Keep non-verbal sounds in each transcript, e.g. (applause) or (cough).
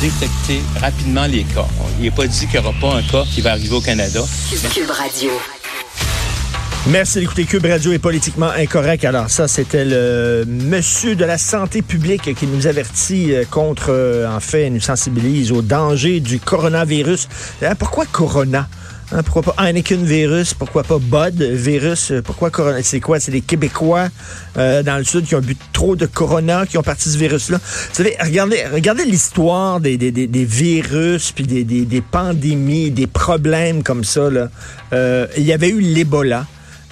Détecter rapidement les cas. Il n'est pas dit qu'il n'y aura pas un cas qui va arriver au Canada. Cube Radio. Merci d'écouter Cube Radio est politiquement incorrect. Alors ça, c'était le monsieur de la santé publique qui nous avertit euh, contre, euh, en fait, nous sensibilise au danger du coronavirus. Pourquoi corona? Hein, pourquoi pas Heineken virus? Pourquoi pas Bud virus? Pourquoi Corona? C'est quoi? C'est les Québécois euh, dans le Sud qui ont bu trop de Corona, qui ont parti ce virus-là. Vous savez, regardez, regardez l'histoire des, virus, puis des, pandémies, des problèmes comme ça. Là. Euh, il y avait eu l'Ebola.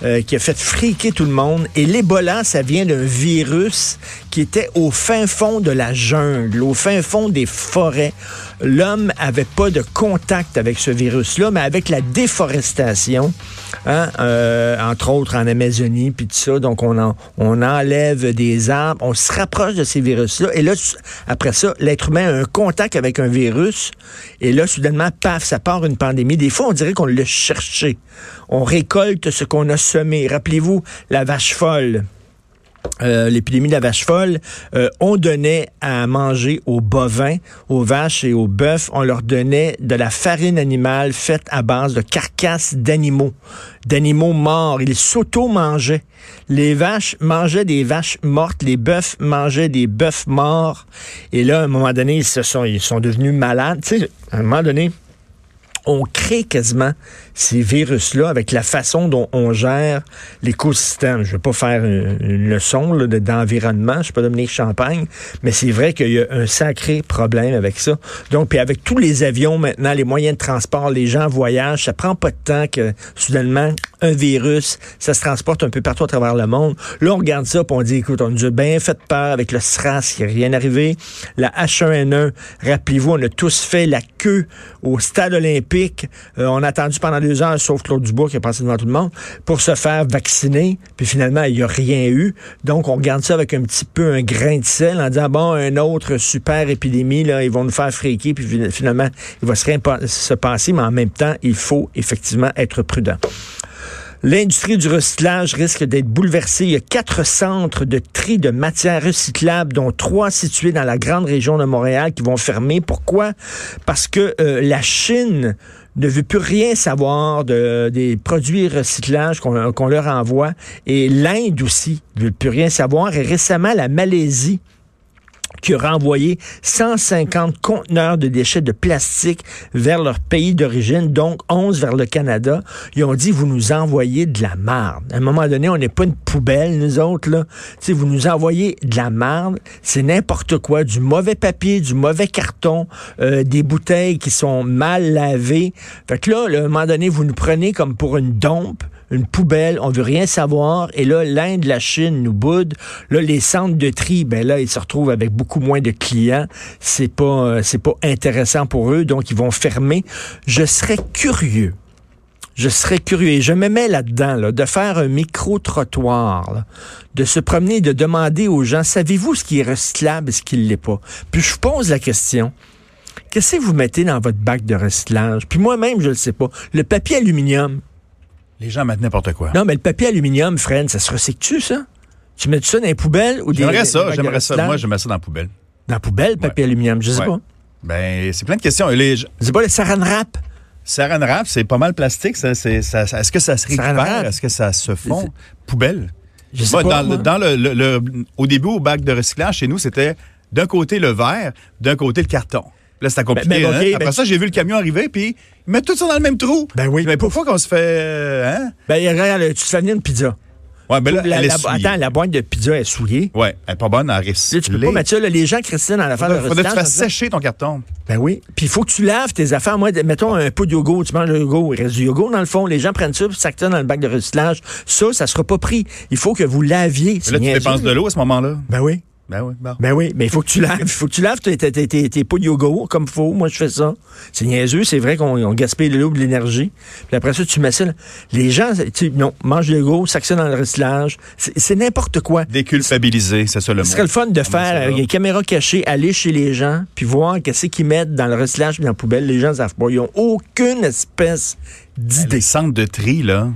Euh, qui a fait friquer tout le monde. Et l'Ebola, ça vient d'un virus qui était au fin fond de la jungle, au fin fond des forêts. L'homme avait pas de contact avec ce virus-là, mais avec la déforestation, hein, euh, entre autres en Amazonie, puis tout ça, donc on, on enlève des arbres, on se rapproche de ces virus-là. Et là, après ça, l'être humain a un contact avec un virus, et là, soudainement, paf, ça part une pandémie. Des fois, on dirait qu'on l'a cherché. On récolte ce qu'on a semé. Rappelez-vous, la vache folle. Euh, l'épidémie de la vache folle, euh, on donnait à manger aux bovins, aux vaches et aux bœufs, on leur donnait de la farine animale faite à base de carcasses d'animaux, d'animaux morts. Ils s'auto-mangeaient. Les vaches mangeaient des vaches mortes, les bœufs mangeaient des bœufs morts. Et là, à un moment donné, ils, se sont, ils sont devenus malades. Tu sais, à un moment donné, on crée quasiment ces virus-là avec la façon dont on gère l'écosystème. Je ne vais pas faire une, leçon d'environnement, je ne pas Champagne, mais c'est vrai qu'il y a un sacré problème avec ça. Donc, puis avec tous les avions maintenant, les moyens de transport, les gens voyagent, ça prend pas de temps que soudainement un virus, ça se transporte un peu partout à travers le monde. Là, on regarde ça, puis on dit, écoute, on nous a bien fait peur avec le SRAS, il n'y a rien arrivé. La H1N1, rappelez-vous, on a tous fait la queue au stade olympique. Euh, on a attendu pendant deux heures, sauf Claude Dubois qui est passé devant tout le monde, pour se faire vacciner. Puis finalement, il n'y a rien eu. Donc, on regarde ça avec un petit peu un grain de sel en disant, bon, un autre super épidémie, là, ils vont nous faire fréquer, puis finalement, il va se rien se passer, mais en même temps, il faut effectivement être prudent. L'industrie du recyclage risque d'être bouleversée. Il y a quatre centres de tri de matières recyclables, dont trois situés dans la grande région de Montréal, qui vont fermer. Pourquoi? Parce que euh, la Chine ne veut plus rien savoir de, des produits recyclage qu'on leur envoie. Et l'Inde aussi ne veut plus rien savoir. Et récemment, la Malaisie qui a renvoyé 150 conteneurs de déchets de plastique vers leur pays d'origine, donc 11 vers le Canada. Ils ont dit, vous nous envoyez de la marde. À un moment donné, on n'est pas une poubelle, nous autres, là. sais, vous nous envoyez de la marde, c'est n'importe quoi, du mauvais papier, du mauvais carton, euh, des bouteilles qui sont mal lavées. Fait que là, à un moment donné, vous nous prenez comme pour une dompe, une poubelle, on veut rien savoir. Et là, l'Inde, la Chine nous boude. Là, les centres de tri, ben là, ils se retrouvent avec beaucoup moins de clients. C'est pas, euh, pas intéressant pour eux, donc ils vont fermer. Je serais curieux. Je serais curieux, et je me mets là-dedans, là, de faire un micro-trottoir, de se promener, de demander aux gens, savez-vous ce qui est recyclable et ce qui ne l'est pas? Puis je pose la question, qu'est-ce que vous mettez dans votre bac de recyclage? Puis moi-même, je ne le sais pas. Le papier aluminium, les gens mettent n'importe quoi. Non, mais le papier aluminium, Fred, ça se recycle-tu, ça? Tu mets ça dans les poubelles ou des. J'aimerais ça, j'aimerais ça. Moi, je mets ça dans la poubelle. Dans la poubelle, papier aluminium, je sais pas. Ben, c'est plein de questions. Les... C'est pas le saran wrap? Saran wrap, c'est pas mal plastique. Ça, est-ce que ça se récupère? Est-ce que ça se fond? Poubelle. Je sais pas, dans, le, au début, au bac de recyclage, chez nous, c'était d'un côté le verre, d'un côté le carton. Là, c'était compliqué. Ben, ben, hein? Après ben ça, j'ai vu le camion arriver, puis ils mettent tout ça dans le même trou. Ben oui. Mais pourquoi qu'on se fait. Euh, hein? Ben, regarde, tu te une pizza. Ouais, ben là, la, attends, la boîte de pizza est souillée. Ouais, elle est pas bonne à recycler. tu peux pas mettre ça, les gens qui dans l'affaire de Faudrait que tu fasses sécher ton carton. Ben oui. Puis il faut que tu laves tes affaires. Moi, mettons un pot de yogourt, tu manges le yogourt, il reste du yogourt dans le fond. Les gens prennent ça, puis ça dans le bac de recyclage. Ça, ça sera pas pris. Il faut que vous laviez. là, tu dépenses de l'eau à ce moment-là. Ben oui. Ben oui, bon. Ben oui, mais il faut que tu laves. Il faut que tu laves tes, tes, tes, tes pots de yoga comme faut. Moi, je fais ça. C'est niaiseux, c'est vrai qu'on gaspille de l'eau de l'énergie. Puis après ça, tu mets ça. Les gens, tu non, mange le go, ça dans le recyclage. C'est n'importe quoi. Déculpabiliser, c'est ça le mot. Ce serait le fun de faire avec une caméra cachée, aller chez les gens, puis voir qu'est-ce qu'ils mettent dans le recyclage et dans la poubelle. Les gens savent pas. Ils n'ont aucune espèce d'idée. Les centres de tri, là,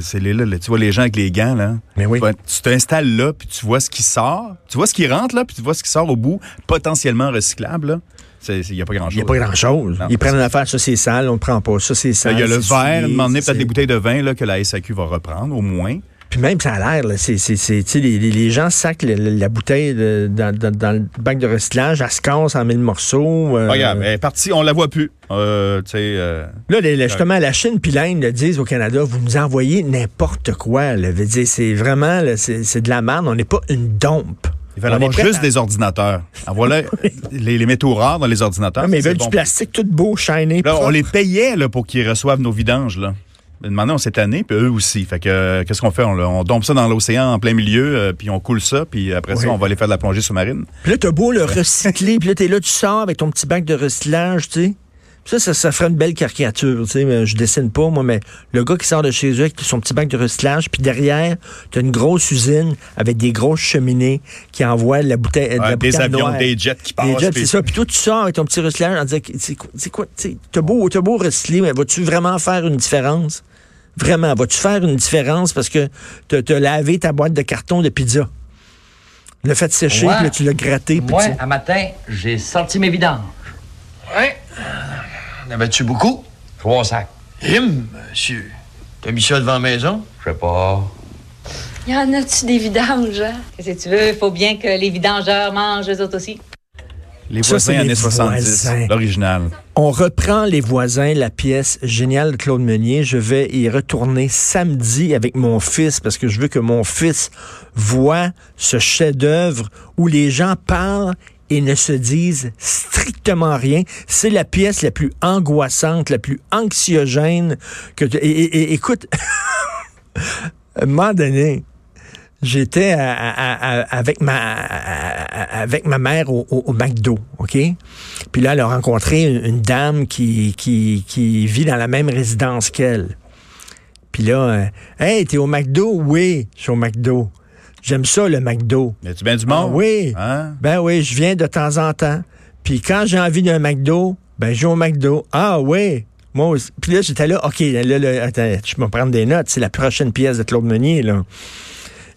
c'est là, là, tu vois les gens avec les gants, là. Mais oui. Tu t'installes là, puis tu vois ce qui sort. Tu vois ce qui rentre, là, puis tu vois ce qui sort au bout, potentiellement recyclable, là. Il n'y a pas grand-chose. Il n'y a pas grand-chose. Ils prennent une affaire, ça c'est sale, on ne prend pas. Ça c'est sale. Il y a le verre, donné, peut-être des bouteilles de vin là, que la SAQ va reprendre, au moins. Puis même, ça a l'air, c'est, les, les, gens sacent la, bouteille dans, dans, le bac de recyclage, elle se casse en mille morceaux. Euh, Regarde, elle est partie, on la voit plus. Euh, euh, là, justement, la Chine puis l'Inde disent au Canada, vous nous envoyez n'importe quoi. c'est vraiment, c'est, de la merde, on n'est pas une dompe. Ils veulent avoir juste des ordinateurs. En voilà (laughs) les, les, métaux rares dans les ordinateurs. mais ils veulent du plastique tout beau, shiny. Là, on les payait là, pour qu'ils reçoivent nos vidanges. Là. Maintenant, on s'est tanné, puis eux aussi. Fait que, euh, qu'est-ce qu'on fait? On, on dompe ça dans l'océan en plein milieu, euh, puis on coule ça, puis après ça, on va aller faire de la plongée sous-marine. Puis là, t'as beau le recycler, puis là, t'es là, tu sors avec ton petit bac de recyclage, tu sais. Ça, ça, ça ferait une belle caricature, tu sais. Je dessine pas, moi, mais le gars qui sort de chez eux avec son petit bac de recyclage, puis derrière, t'as une grosse usine avec des grosses cheminées qui envoient la bouteille. la des avions, des jets qui passent. Des jets, c'est ça. Puis toi, tu sors avec ton petit recyclage en disant, c'est quoi, quoi t'as beau, as beau recycler, mais vas-tu vraiment faire une différence? Vraiment, vas-tu faire une différence parce que tu as lavé ta boîte de carton de pizza? Le fait sécher, puis tu l'as gratté. Moi, un matin, j'ai sorti mes vidanges. Ouais. En avais-tu beaucoup? Trois sacs. Him, monsieur. T'as mis ça devant la maison? Je sais pas. Y en a-tu des vidanges? Hein? Qu'est-ce que tu veux? Faut bien que les vidangeurs mangent eux autres aussi. Les voisins années 70, l'original. On reprend Les voisins, la pièce géniale de Claude Meunier. Je vais y retourner samedi avec mon fils parce que je veux que mon fils voit ce chef-d'œuvre où les gens parlent et ne se disent strictement rien. C'est la pièce la plus angoissante, la plus anxiogène que... Et, écoute, (laughs) à un moment donné, j'étais avec ma avec ma mère au, McDo, OK? Puis là, elle a rencontré une, dame qui, qui, qui, vit dans la même résidence qu'elle. Puis là, euh, Hey, t'es au McDo? Oui, je suis au McDo. J'aime ça, le McDo. Mais tu viens du monde? Ah oui. Hein? Ben oui, je viens de temps en temps. Puis quand j'ai envie d'un McDo, ben je vais au McDo. Ah oui. Moi aussi. Puis là, j'étais là, OK, là, là, attends, je vais prendre des notes. C'est la prochaine pièce de Claude Meunier, là.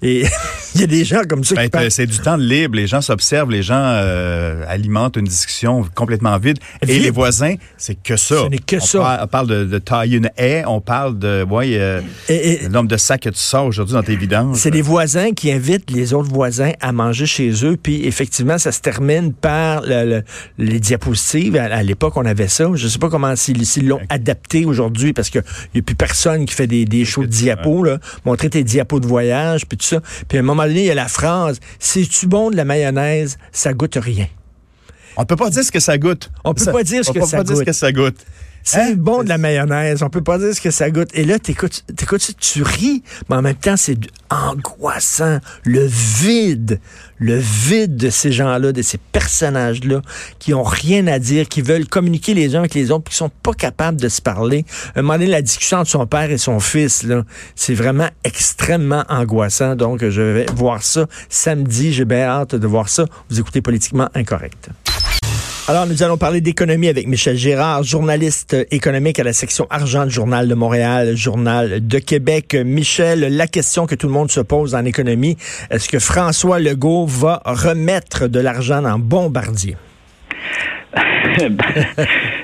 Et (laughs) il y a des gens comme ça ben, C'est du temps libre. Les gens s'observent, les gens euh, alimentent une discussion complètement vide. Et les voisins, c'est que ça. Ce n'est que on ça. Parle, on parle de, de, tailler une haie, on parle de ouais, euh, le nombre de sacs que tu sors aujourd'hui dans tes vidanges. C'est les voisins qui invitent les autres voisins à manger chez eux. Puis effectivement, ça se termine par les diapositives. À, l'époque, on avait ça. Je ne sais pas comment s'ils l'ont adapté aujourd'hui parce qu'il n'y a plus personne qui fait des, des shows de diapos. Là. Montrer tes diapos de voyage, puis tout ça. Puis à un moment donné, il y a la phrase C'est-tu bon de la mayonnaise? Ça goûte rien. On peut pas dire ce que ça goûte. On peut pas dire ce que, ça goûte. dire ce que ça goûte. C'est hein? bon de la mayonnaise. On peut pas dire ce que ça goûte. Et là, t'écoutes, t'écoutes, tu ris, mais en même temps, c'est angoissant. Le vide, le vide de ces gens-là, de ces personnages-là, qui ont rien à dire, qui veulent communiquer les uns avec les autres, qui sont pas capables de se parler. Un moment donné, la discussion entre son père et son fils, là, c'est vraiment extrêmement angoissant. Donc, je vais voir ça samedi. J'ai bien hâte de voir ça. Vous écoutez Politiquement Incorrect. Alors, nous allons parler d'économie avec Michel Gérard, journaliste économique à la section argent du Journal de Montréal, Journal de Québec. Michel, la question que tout le monde se pose en économie, est-ce que François Legault va remettre de l'argent dans Bombardier? (laughs)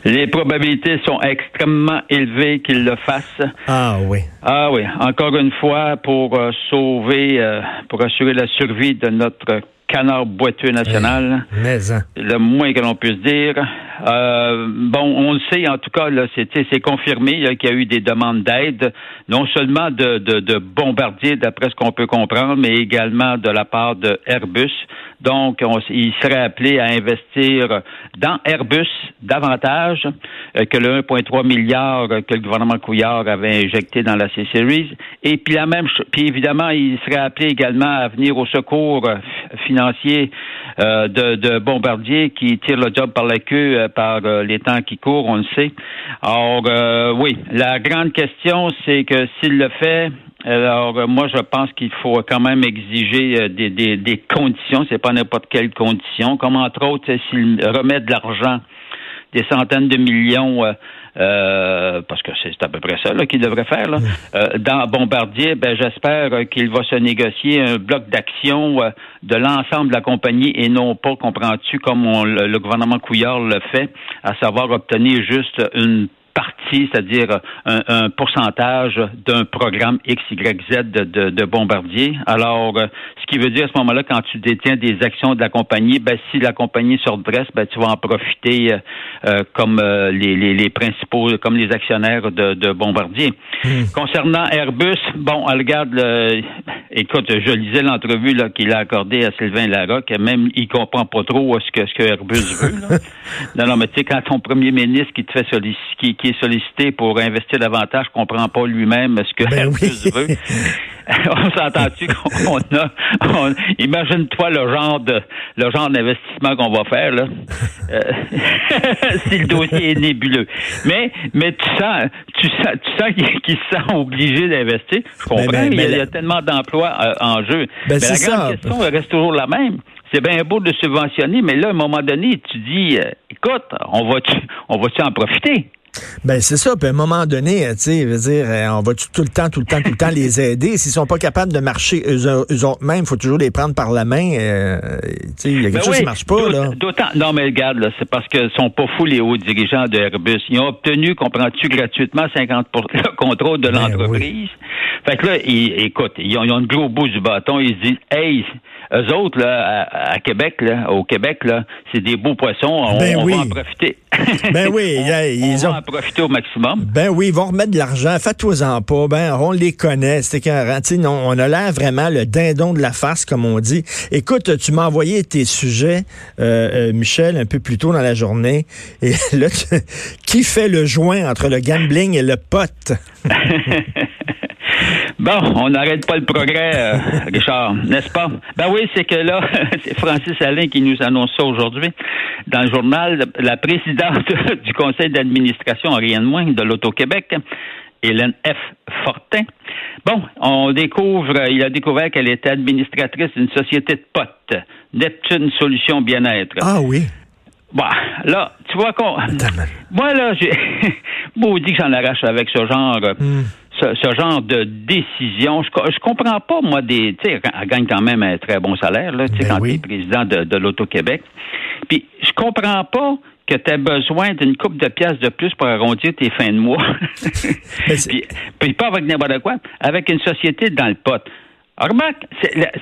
Les probabilités sont extrêmement élevées qu'il le fasse. Ah oui. Ah oui. Encore une fois, pour euh, sauver, euh, pour assurer la survie de notre canard boiteux national. mais, hein. Le moins que l'on puisse dire. Euh, bon, on le sait, en tout cas, là, c'est, c'est confirmé qu'il y a eu des demandes d'aide, non seulement de, de, de bombardiers, d'après ce qu'on peut comprendre, mais également de la part de Airbus. Donc, on, il serait appelé à investir dans Airbus davantage euh, que le 1,3 milliard que le gouvernement Couillard avait injecté dans la C-Series. Et puis la même, puis évidemment, il serait appelé également à venir au secours financier euh, de, de, Bombardier qui tire le job par la queue euh, par euh, les temps qui courent, on le sait. Alors, oui, la grande question, c'est que s'il le fait, alors, moi, je pense qu'il faut quand même exiger des, des, des conditions. C'est pas n'importe quelle condition. Comme entre autres, s'il remet de l'argent, des centaines de millions euh, parce que c'est à peu près ça qu'il devrait faire. Là. (laughs) Euh, dans Bombardier, ben, j'espère qu'il va se négocier un bloc d'action euh, de l'ensemble de la compagnie et non pas, comprends-tu, comme le, gouvernement Couillard le fait, à savoir obtenir juste une c'est-à-dire un, pourcentage d'un programme X, Y, Z de, de, Bombardier. Alors, euh, ce qui veut dire à ce moment-là, quand tu détiens des actions de la compagnie, ben, si la compagnie se redresse, ben, tu vas en profiter euh, euh, comme les, les, principaux, comme les actionnaires de, de Bombardier. Hmm. Concernant Airbus, bon, regarde, écoute, je lisais l'entrevue qu'il a accordée à Sylvain Larocque, même il comprend pas trop ce que, ce que Airbus veut. (laughs) non, non, mais tu sais, quand ton premier ministre qui te fait solliciter, qui, est sollicité pour investir davantage, ne comprend pas lui-même ce que ben veut. (laughs) on s'entend-tu qu'on a, imagine-toi le genre de, le genre d'investissement qu'on va faire, là. Euh, (laughs) si le dossier est nébuleux. Mais, mais tu sens, tu sens, tu sens qu'il se sent obligé d'investir. Je ben, comprends, ben, il, y a, tellement d'emplois euh, en jeu. mais la grande question reste toujours la même c'est bien beau de subventionner, mais là, à un moment donné, tu dis, euh, écoute, on va on va-tu en profiter? Ben c'est ça. Puis à un moment donné, tu sais, dire, euh, on va tout le temps, tout le temps, tout le temps les aider. S'ils sont pas capables de marcher eux, autres mêmes, il faut toujours les prendre par la main. Euh, tu sais, il y a quelque ben chose qui marche pas là. D'autant, non mais regarde, là, c'est parce qu'ils sont pas fous les hauts dirigeants de Airbus. Ils ont obtenu, comprends-tu, gratuitement 50% (laughs) le contrôle de ben l'entreprise. Fait que là, ils, écoute, ils ont, ils ont, gros bout du bâton. Ils se disent, hey, eux autres, là, à, Québec, là, au Québec, là, c'est des beaux poissons. On, ben va en profiter. (laughs) Ben oui, ils on va en profiter au maximum. Ben oui, ils vont remettre de l'argent. Faites-toi-en pas. Ben, on les connaît. C'était qu'un non, on a l'air vraiment le dindon de la face, comme on dit. Écoute, tu m'as envoyé tes sujets, euh, euh, Michel, un peu plus tôt dans la journée. Et (laughs) là, qui fait le joint entre le gambling et le pote? (laughs) Bon, on n'arrête pas le progrès, euh, (laughs) Richard, n'est-ce pas? Ben oui, c'est que là, (laughs) c'est Francis Alain qui nous annonce ça aujourd'hui. Dans le journal, la présidente (laughs) du conseil d'administration, rien de moins, de l'Auto-Québec, Hélène F. Fortin. Bon, on découvre, il a découvert qu'elle était administratrice d'une société de potes, Neptune Solutions Bien-être. Ah oui. Bon, là, tu vois qu'on. Moi, là, j'ai. dit que j'en arrache avec ce genre. Hmm ce, genre de décision. Je, je comprends pas, moi, des. Tu sais, elle gagne quand même un très bon salaire, là, tu sais, ben quand tu es président de, de l'Auto-Québec. Puis, je comprends pas que tu as besoin d'une coupe de pièces de plus pour arrondir tes fins de mois. (laughs) puis, puis, pas avec n'importe quoi, avec une société dans le pot. Remarque,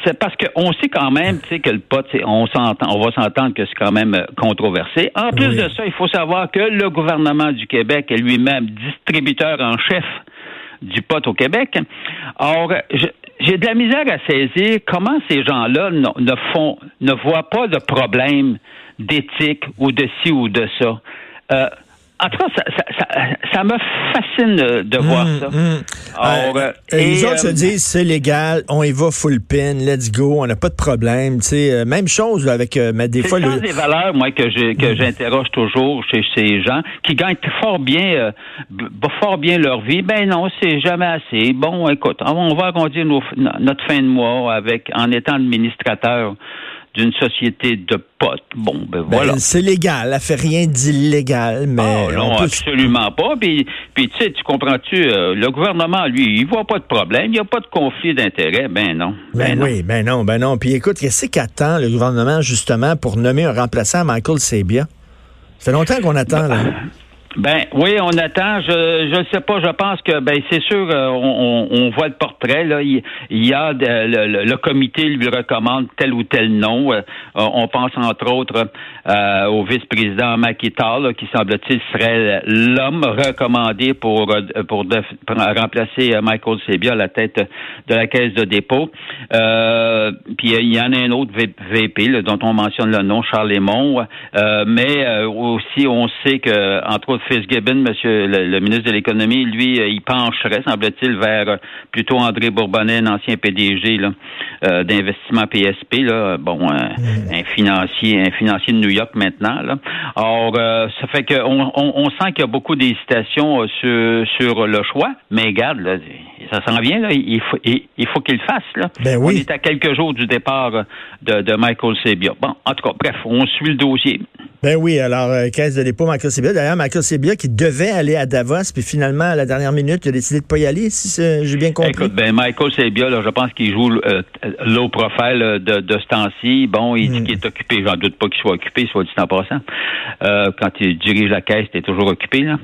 c'est parce qu'on sait quand même, tu sais, que le pot, on va s'entendre que c'est quand même euh, controversé. En plus de ça, il faut savoir que le gouvernement du Québec est lui-même distributeur en chef du pot au Québec. Or, j'ai de la misère à saisir comment ces gens-là ne, font, ne voient pas de problème d'éthique ou de ci ou de ça. Euh, en tout cas, ça, ça, ça, me fascine de voir mmh, ça. Mmh. Euh, les autres se euh, disent c'est légal, on y va full pin, let's go, on n'a pas de problème. Euh, même chose avec mais des fois. C'est des valeurs, moi, que mmh. j'interroge toujours chez ces gens qui gagnent fort bien, fort bien leur vie. Ben non, c'est jamais assez. Bon, écoute, on va arrondir notre fin de mois avec en étant administrateur d'une société de potes. Bon, ben, ben voilà. c'est légal, elle fait rien d'illégal, mais. Ah, non, absolument pas. Puis, puis tu sais, tu comprends-tu, euh, le gouvernement, lui, il voit pas de problème, il n'y a pas de conflit d'intérêt. Ben non. Ben, ben oui, ben non, ben non. Puis écoute, qu'est-ce qu'attend le gouvernement, justement, pour nommer un remplaçant à Michael Sebia? Ça fait longtemps qu'on attend, là. Ben oui, on attend. Je je sais pas. Je pense que ben c'est sûr. euh, on, on, voit le portrait là. Il, il y a de- le, le- comité lui recommande tel ou tel nom. Euh, on pense entre autres euh, au vice-président Makita, qui semble-t-il serait l'homme recommandé pour euh, pour, remplacer euh, Michael Sebia à la tête de la caisse de dépôt. Euh, puis euh, il y en a un autre VP là, dont on mentionne le nom, Charles Lemont. Euh, mais euh, aussi, on sait que, entre autres, Fitzgibbon, monsieur le, le ministre de l'économie, lui, euh, il pencherait, semble-t-il, vers euh, plutôt André Bourbonnais, un ancien PDG euh, d'investissement PSP, là, bon, un, un financier, un financier de New York maintenant. Là. Or, euh, ça fait qu'on on, on sent qu'il y a beaucoup d'hésitations sur, sur le choix, mais regarde, là, ça s'en vient, là, il faut, il, il faut qu'il le fasse. Là. Ben oui. On est à quelques jours du départ de, de Michael Sebia. Bon, en tout cas, bref, on suit le dossier. Ben oui, alors, caisse de dépôt, Michael Sebia. D'ailleurs, Michael Sebia qui devait aller à Davos, puis finalement, à la dernière minute, il a décidé de pas y aller, si j'ai bien compris. Écoute, ben Michael Sebia, là, je pense qu'il joue euh, low profile euh, de, de ce temps-ci. Bon, il Hmm. dit qu'il est occupé. J'en doute pas qu'il soit occupé, soit dit en passant. Euh, quand il dirige la caisse, il est toujours occupé. Là.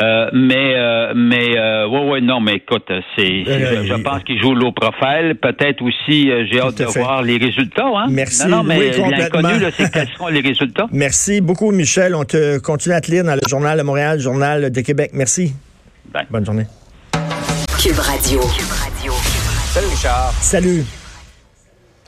Euh, mais, mais, ouais, ouais, non, mais écoute, c'est, je, pense qu'il joue low profile. Peut-être aussi, j'ai hâte de fait. voir les résultats. Hein? Merci. Non, non, mais Oui, l'inconnu, c'est quels seront les résultats. (laughs) Merci beaucoup, Michel. On te continue à te lire dans le Journal Montréal, Journal de Québec. Merci. Bye. Bonne journée. Cube Radio. Salut Richard. Salut.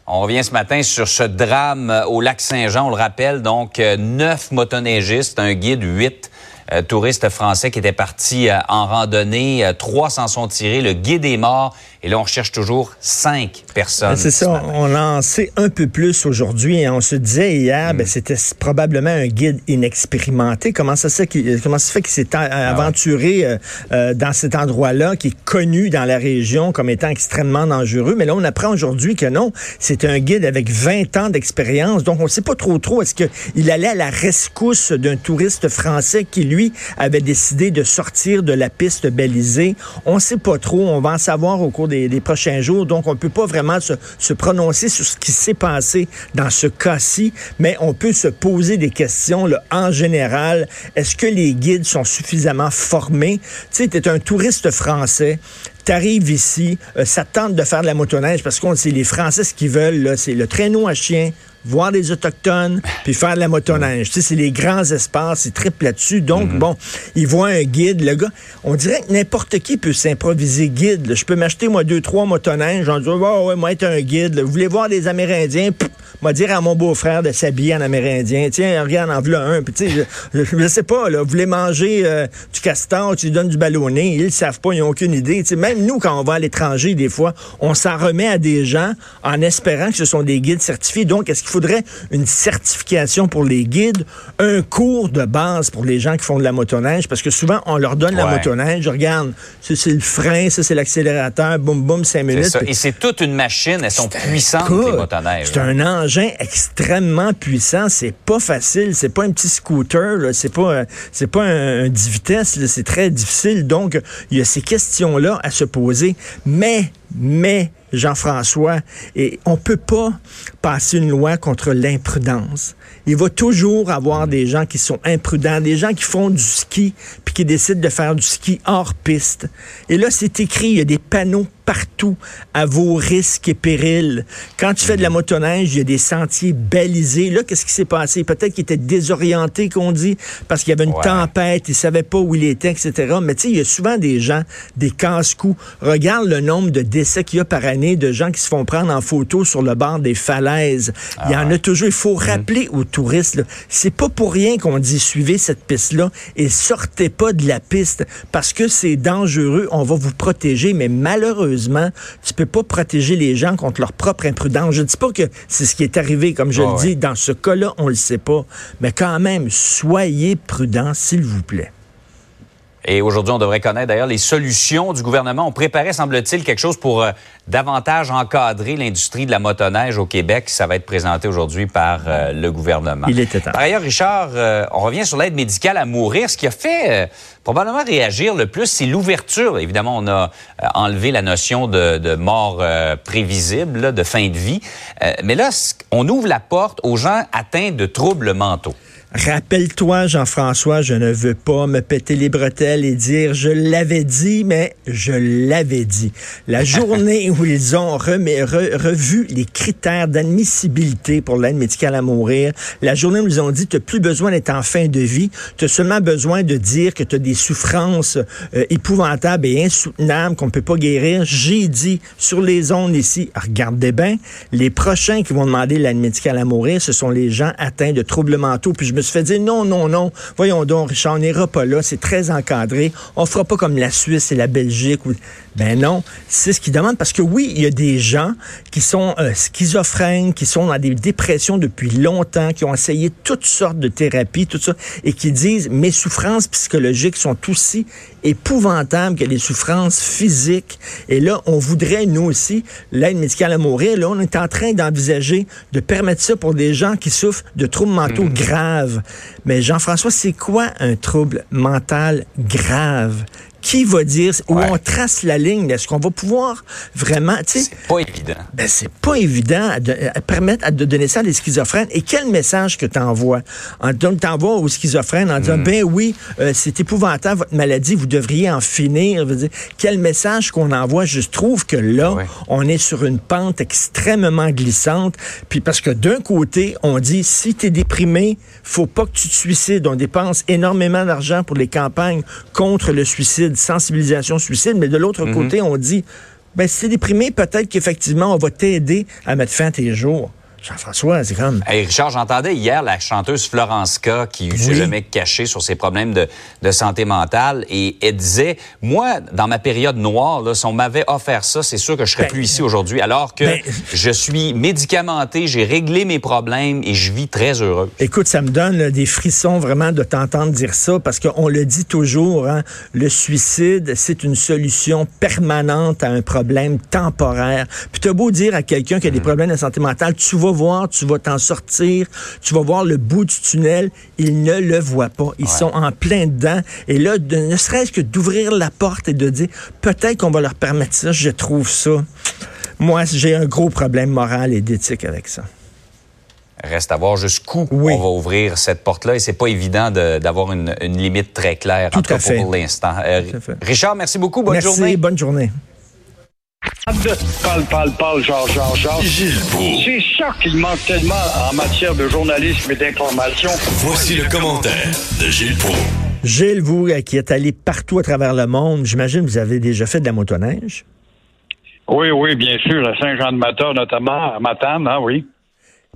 On revient ce matin sur ce drame au lac Saint-Jean. On le rappelle, donc, euh, neuf motoneigistes, un guide, huit euh, touristes français qui étaient partis euh, en randonnée. Euh, Trois s'en sont tirés. Le guide est mort. Et là, on recherche toujours cinq personnes. Ben, C'est ce ça, matin. on en sait un peu plus aujourd'hui et on se disait hier, Mm. ben, c'était probablement un guide inexpérimenté. Comment ça, se fait qu'il- s'est Ah aventuré euh, dans cet endroit-là, qui est connu dans la région comme étant extrêmement dangereux? Mais là, on apprend aujourd'hui que non, c'est un guide avec 20 ans d'expérience. Donc, on ne sait pas trop trop. Est-ce qu'il allait à la rescousse d'un touriste français qui, lui, avait décidé de sortir de la piste balisée? On ne sait pas trop. On va en savoir au cours des, prochains jours. Donc, on ne peut pas vraiment se, prononcer sur ce qui s'est passé dans ce cas-ci, mais on peut se poser des questions en général. Est-ce que les guides sont suffisamment formés? Tu sais, tu es un touriste français. T'arrives ici, euh, ça te tente de faire de la motoneige parce qu'on sait les Français ce qu'ils veulent, c'est le traîneau à chien, voir des autochtones, puis faire de la motoneige. Tu sais, c'est les grands espaces, ils trippent là-dessus. Donc, bon, ils voient un guide. Le gars, on dirait que n'importe qui peut s'improviser guide. là. Je peux m'acheter, moi, deux, trois motoneiges. En disant, ouais, ouais, moi, être un guide. là. Vous voulez voir des Amérindiens? Pff, moi, dire à mon beau-frère de s'habiller en Amérindien. Tiens, regarde, en voilà un. Puis, tu sais, je, je, je sais pas, là, vous voulez manger euh, du castor, tu lui donnes du ballonné. Ils le savent pas, ils ont aucune idée. Tu sais, même nous, quand on va à l'étranger, des fois, on s'en remet à des gens en espérant que ce sont des guides certifiés. Donc, est-ce faudrait une certification pour les guides, un cours de base pour les gens qui font de la motoneige? Parce que souvent, on leur donne la motoneige. Regarde, ça, c'est le frein, ça, c'est l'accélérateur, boum, boum, cinq C'est minutes. ça. Et c'est toute une machine. Elles sont puissantes, les motoneiges. C'est un engin extrêmement puissant. C'est pas facile. C'est pas un petit scooter. C'est pas, euh, c'est pas un, un 10 vitesses. C'est très difficile. Donc, il y a ces questions-là à se poser. Mais, mais, Jean-François, et on peut pas passer une loi contre l'imprudence. Il va toujours avoir des gens qui sont imprudents, des gens qui font du ski puis qui décident de faire du ski hors piste. Et là, c'est écrit, il y a des panneaux partout à vos risques et périls. Quand tu fais de la motoneige, il y a des sentiers balisés. Là, qu'est-ce qui s'est passé? Peut-être qu'il était désorienté, qu'on dit, parce qu'il y avait une Ouais. tempête, il savait pas où il était, etc. Mais tu sais, il y a souvent des gens, des casse-coups. Regarde le nombre de décès qu'il y a par année de gens qui se font prendre en photo sur le bord des falaises. il y en a toujours. Il faut rappeler aux touristes, c'est pas pour rien qu'on dit suivez cette piste-là et sortez pas de la piste parce que c'est dangereux. On va vous protéger, mais malheureusement, tu peux pas protéger les gens contre leur propre imprudence. Je dis pas que c'est ce qui est arrivé, comme je Ah le ouais. dis. Dans ce cas-là, on le sait pas. Mais quand même, soyez prudents, s'il vous plaît. Et aujourd'hui, on devrait connaître d'ailleurs les solutions du gouvernement. On préparait, semble-t-il, quelque chose pour euh, davantage encadrer l'industrie de la motoneige au Québec. Ça va être présenté aujourd'hui par euh, le gouvernement. Il était temps. Par ailleurs, Richard, euh, on revient sur l'aide médicale à mourir. Ce qui a fait probablement réagir le plus, c'est l'ouverture. Évidemment, on a enlevé la notion de, de mort prévisible, là, de fin de vie. Mais là, on ouvre la porte aux gens atteints de troubles mentaux. Rappelle-toi, Jean-François, je ne veux pas me péter les bretelles et dire je l'avais dit, mais je l'avais dit. La (laughs) journée où ils ont revu les critères d'admissibilité pour l'aide médicale à mourir, la journée où ils ont dit tu n'as plus besoin d'être en fin de vie, tu as seulement besoin de dire que tu as des souffrances euh, épouvantables et insoutenables qu'on ne peut pas guérir, j'ai dit sur les ondes ici, regardez bien, les prochains qui vont demander l'aide médicale à mourir, ce sont les gens atteints de troubles mentaux. Puis je me suis fait dire non, non, non. Voyons donc, Richard, on n'ira pas là. C'est très encadré. On fera pas comme la Suisse et la Belgique. Ben non, c'est ce qu'ils demandent parce que oui, il y a des gens qui sont euh, schizophrènes, qui sont dans des dépressions depuis longtemps, qui ont essayé toutes sortes de thérapies, tout ça, et qui disent mes souffrances psychologiques sont aussi épouvantables que les souffrances physiques. Et là, on voudrait, nous aussi, l'aide médicale à mourir. Là, on est en train d'envisager de permettre ça pour des gens qui souffrent de troubles mentaux mmh. graves. Mais Jean-François, c'est quoi un trouble mental grave? Qui va dire où on trace la ligne? Est-ce qu'on va pouvoir vraiment, tu sais... C'est pas évident. Ben, c'est pas évident de, permettre de donner ça à des schizophrènes. Et quel message que tu envoies? Tu envoies aux schizophrènes en disant, mm. ben oui, euh, c'est épouvantable votre maladie, vous devriez en finir. Dire, quel message qu'on envoie? Je trouve que là, on est sur une pente extrêmement glissante. Puis parce que d'un côté, on dit, si tu es déprimé, faut pas que tu te suicides. On dépense énormément d'argent pour les campagnes contre le suicide sensibilisation suicide, mais de l'autre mhm. côté, on dit, ben, si t'es déprimé, peut-être qu'effectivement, on va t'aider à mettre fin à tes jours. Jean-François, c'est comme. Hey Richard, j'entendais hier la chanteuse Florence K qui s'est jamais cachée sur ses problèmes de, de, santé mentale et elle disait Moi, dans ma période noire, là, si on m'avait offert ça, c'est sûr que je serais ben, plus ici aujourd'hui. Alors que ben, je suis médicamenté, j'ai réglé mes problèmes et je vis très heureux. Écoute, ça me donne des frissons vraiment de t'entendre dire ça parce qu'on le dit toujours, hein, le suicide, c'est une solution permanente à un problème temporaire. Puis t'as beau dire à quelqu'un qui a des mm. problèmes de santé mentale, tu vas voir, tu vas t'en sortir, tu vas voir le bout du tunnel. Ils ne le voient pas. Ils sont en plein dedans. Et là, ne serait-ce que d'ouvrir la porte et de dire, peut-être qu'on va leur permettre ça, je trouve ça. Moi, j'ai un gros problème moral et d'éthique avec ça. Reste à voir jusqu'où on va ouvrir cette porte-là et c'est pas évident d'avoir une, limite très claire, Tout en tout cas pour l'instant. Euh, Richard, merci beaucoup. Bonne merci, journée. Bonne journée. Parle, parle, parle, genre, genre, genre. C'est ça qu'il manque tellement en matière de journalisme et d'information. Voici le commentaire de Gilles Pro. Gilles, vous euh, qui êtes allé partout à travers le monde, j'imagine que vous avez déjà fait de la motoneige. Oui, oui, bien sûr, à Saint-Jean-de-Mata, notamment, à Matane, hein, oui.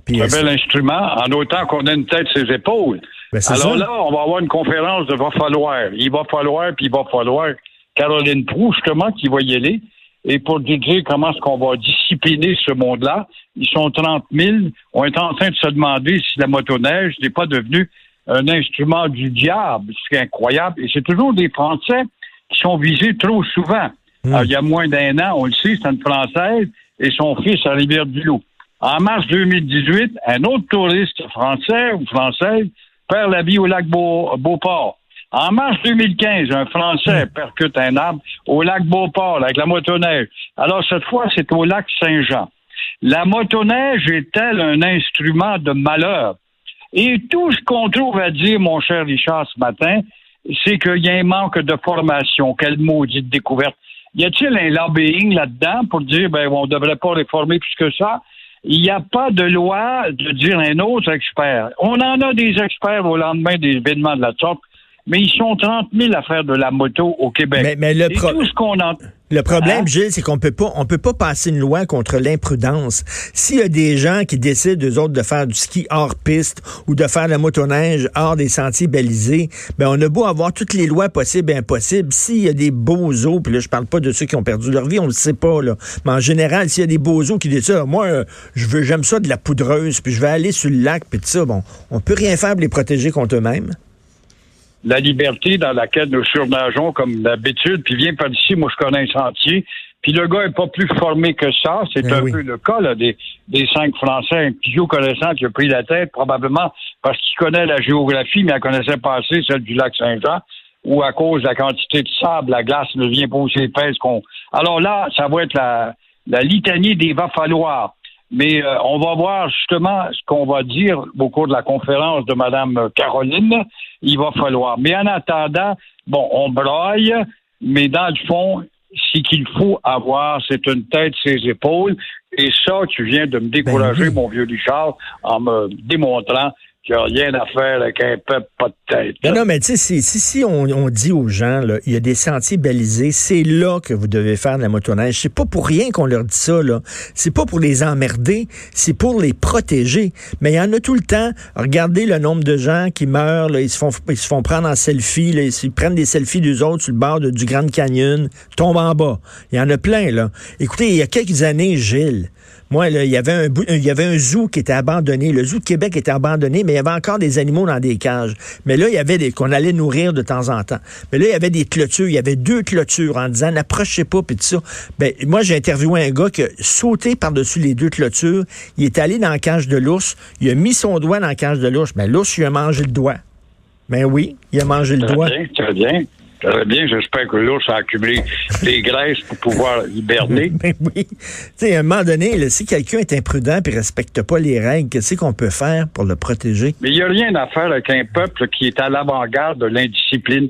Puis, un bel instrument, en autant qu'on a une tête sur ses épaules. Ben, Alors là, on va avoir une conférence de va falloir. Il va falloir, puis il va falloir. Caroline Proux, justement, qui va y aller et pour dire comment est-ce qu'on va discipliner ce monde-là. Ils sont 30 000. On est en train de se demander si la motoneige n'est pas devenue un instrument du diable. C'est incroyable. Et c'est toujours des Français qui sont visés trop souvent. Hmm. il y a moins d'un an, on le sait, c'est une Française et son fils à Rivière-du-Loup. En mars 2018, un autre touriste français ou française perd la vie au lac Beauport. En mars 2015, un Français hmm. percute un arbre au lac Beauport avec la motoneige. Alors cette fois, c'est au lac Saint-Jean. La motoneige est-elle un instrument de malheur? Et tout ce qu'on trouve à dire, mon cher Richard, ce matin, c'est qu'il y a un manque de formation. Quelle maudite découverte. Y a-t-il un lobbying là-dedans pour dire, ben, on ne devrait pas réformer plus que ça? Il n'y a pas de loi de dire un autre expert. On en a des experts au lendemain des événements de la sorte mais ils sont 30 000 à faire de la moto au Québec. Mais, le, le problème, hein? Gilles, c'est qu'on peut pas, on peut pas passer une loi contre l'imprudence. S'il y a des gens qui décident, eux autres, de faire du ski hors piste ou de faire la motoneige hors des sentiers balisés, ben, on a beau avoir toutes les lois possibles et impossibles. S'il y a des beaux os, puis là, je parle pas de ceux qui ont perdu leur vie, on le sait pas, là. Mais en général, s'il y a des beaux os qui disent ça, moi, euh, je veux, j'aime ça de la poudreuse, puis je vais aller sur le lac, puis tout ça, bon, on peut rien faire pour les protéger contre eux-mêmes la liberté dans laquelle nous surnageons comme d'habitude, puis viens par ici, moi je connais un sentier, puis le gars est pas plus formé que ça, c'est ben un peu le cas là, des, des cinq Français, un petit connaissant qui a pris la tête, probablement parce qu'il connaît la géographie, mais il connaissait pas assez celle du lac Saint-Jean, ou à cause de la quantité de sable, la glace ne vient pas aussi épaisse qu'on... Alors là, ça va être la, la litanie des va falloir. Mais euh, on va voir justement ce qu'on va dire au cours de la conférence de Mme Caroline. Il va falloir. Mais en attendant, bon, on broye, mais dans le fond, ce qu'il faut avoir, c'est une tête, ses épaules. Et ça, tu viens de me décourager, ben mon vieux Richard, en me démontrant qui a rien à faire avec un peuple pas de tête. Non, non, mais tu sais, si, si, on, dit aux gens, là, il y a des sentiers balisés, c'est là que vous devez faire de la motoneige. C'est pas pour rien qu'on leur dit ça, là. C'est pas pour les emmerder, c'est pour les protéger. Mais il y en a tout le temps. Regardez le nombre de gens qui meurent, là, ils se font, ils se font prendre en selfie, là, ils prennent des selfies d'eux autres sur le bord du Grand Canyon, tombent en bas. Il y en a plein, là. Écoutez, il y a quelques années, Gilles, moi, il y avait un il y avait un zoo qui était abandonné. Le zoo de Québec était abandonné, mais il y avait encore des animaux dans des cages. Mais là, il y avait des qu'on allait nourrir de temps en temps. Mais là, il y avait des clôtures. Il y avait deux clôtures en disant n'approchez pas puis tout ça. Ben moi, j'ai interviewé un gars qui a sauté par-dessus les deux clôtures. Il est allé dans la cage de l'ours. Il a mis son doigt dans la cage de l'ours. Mais ben, l'ours, il a mangé le doigt. Ben oui, il a mangé le doigt. Bien, très bien. Très bien, j'espère que l'ours a accumulé des graisses pour pouvoir hiberner. (laughs) Ben oui. Tu sais, à un moment donné, si quelqu'un est imprudent et respecte pas les règles, qu'est-ce qu'on peut faire pour le protéger? Mais il n'y a rien à faire avec un peuple qui est à l'avant-garde de l'indiscipline.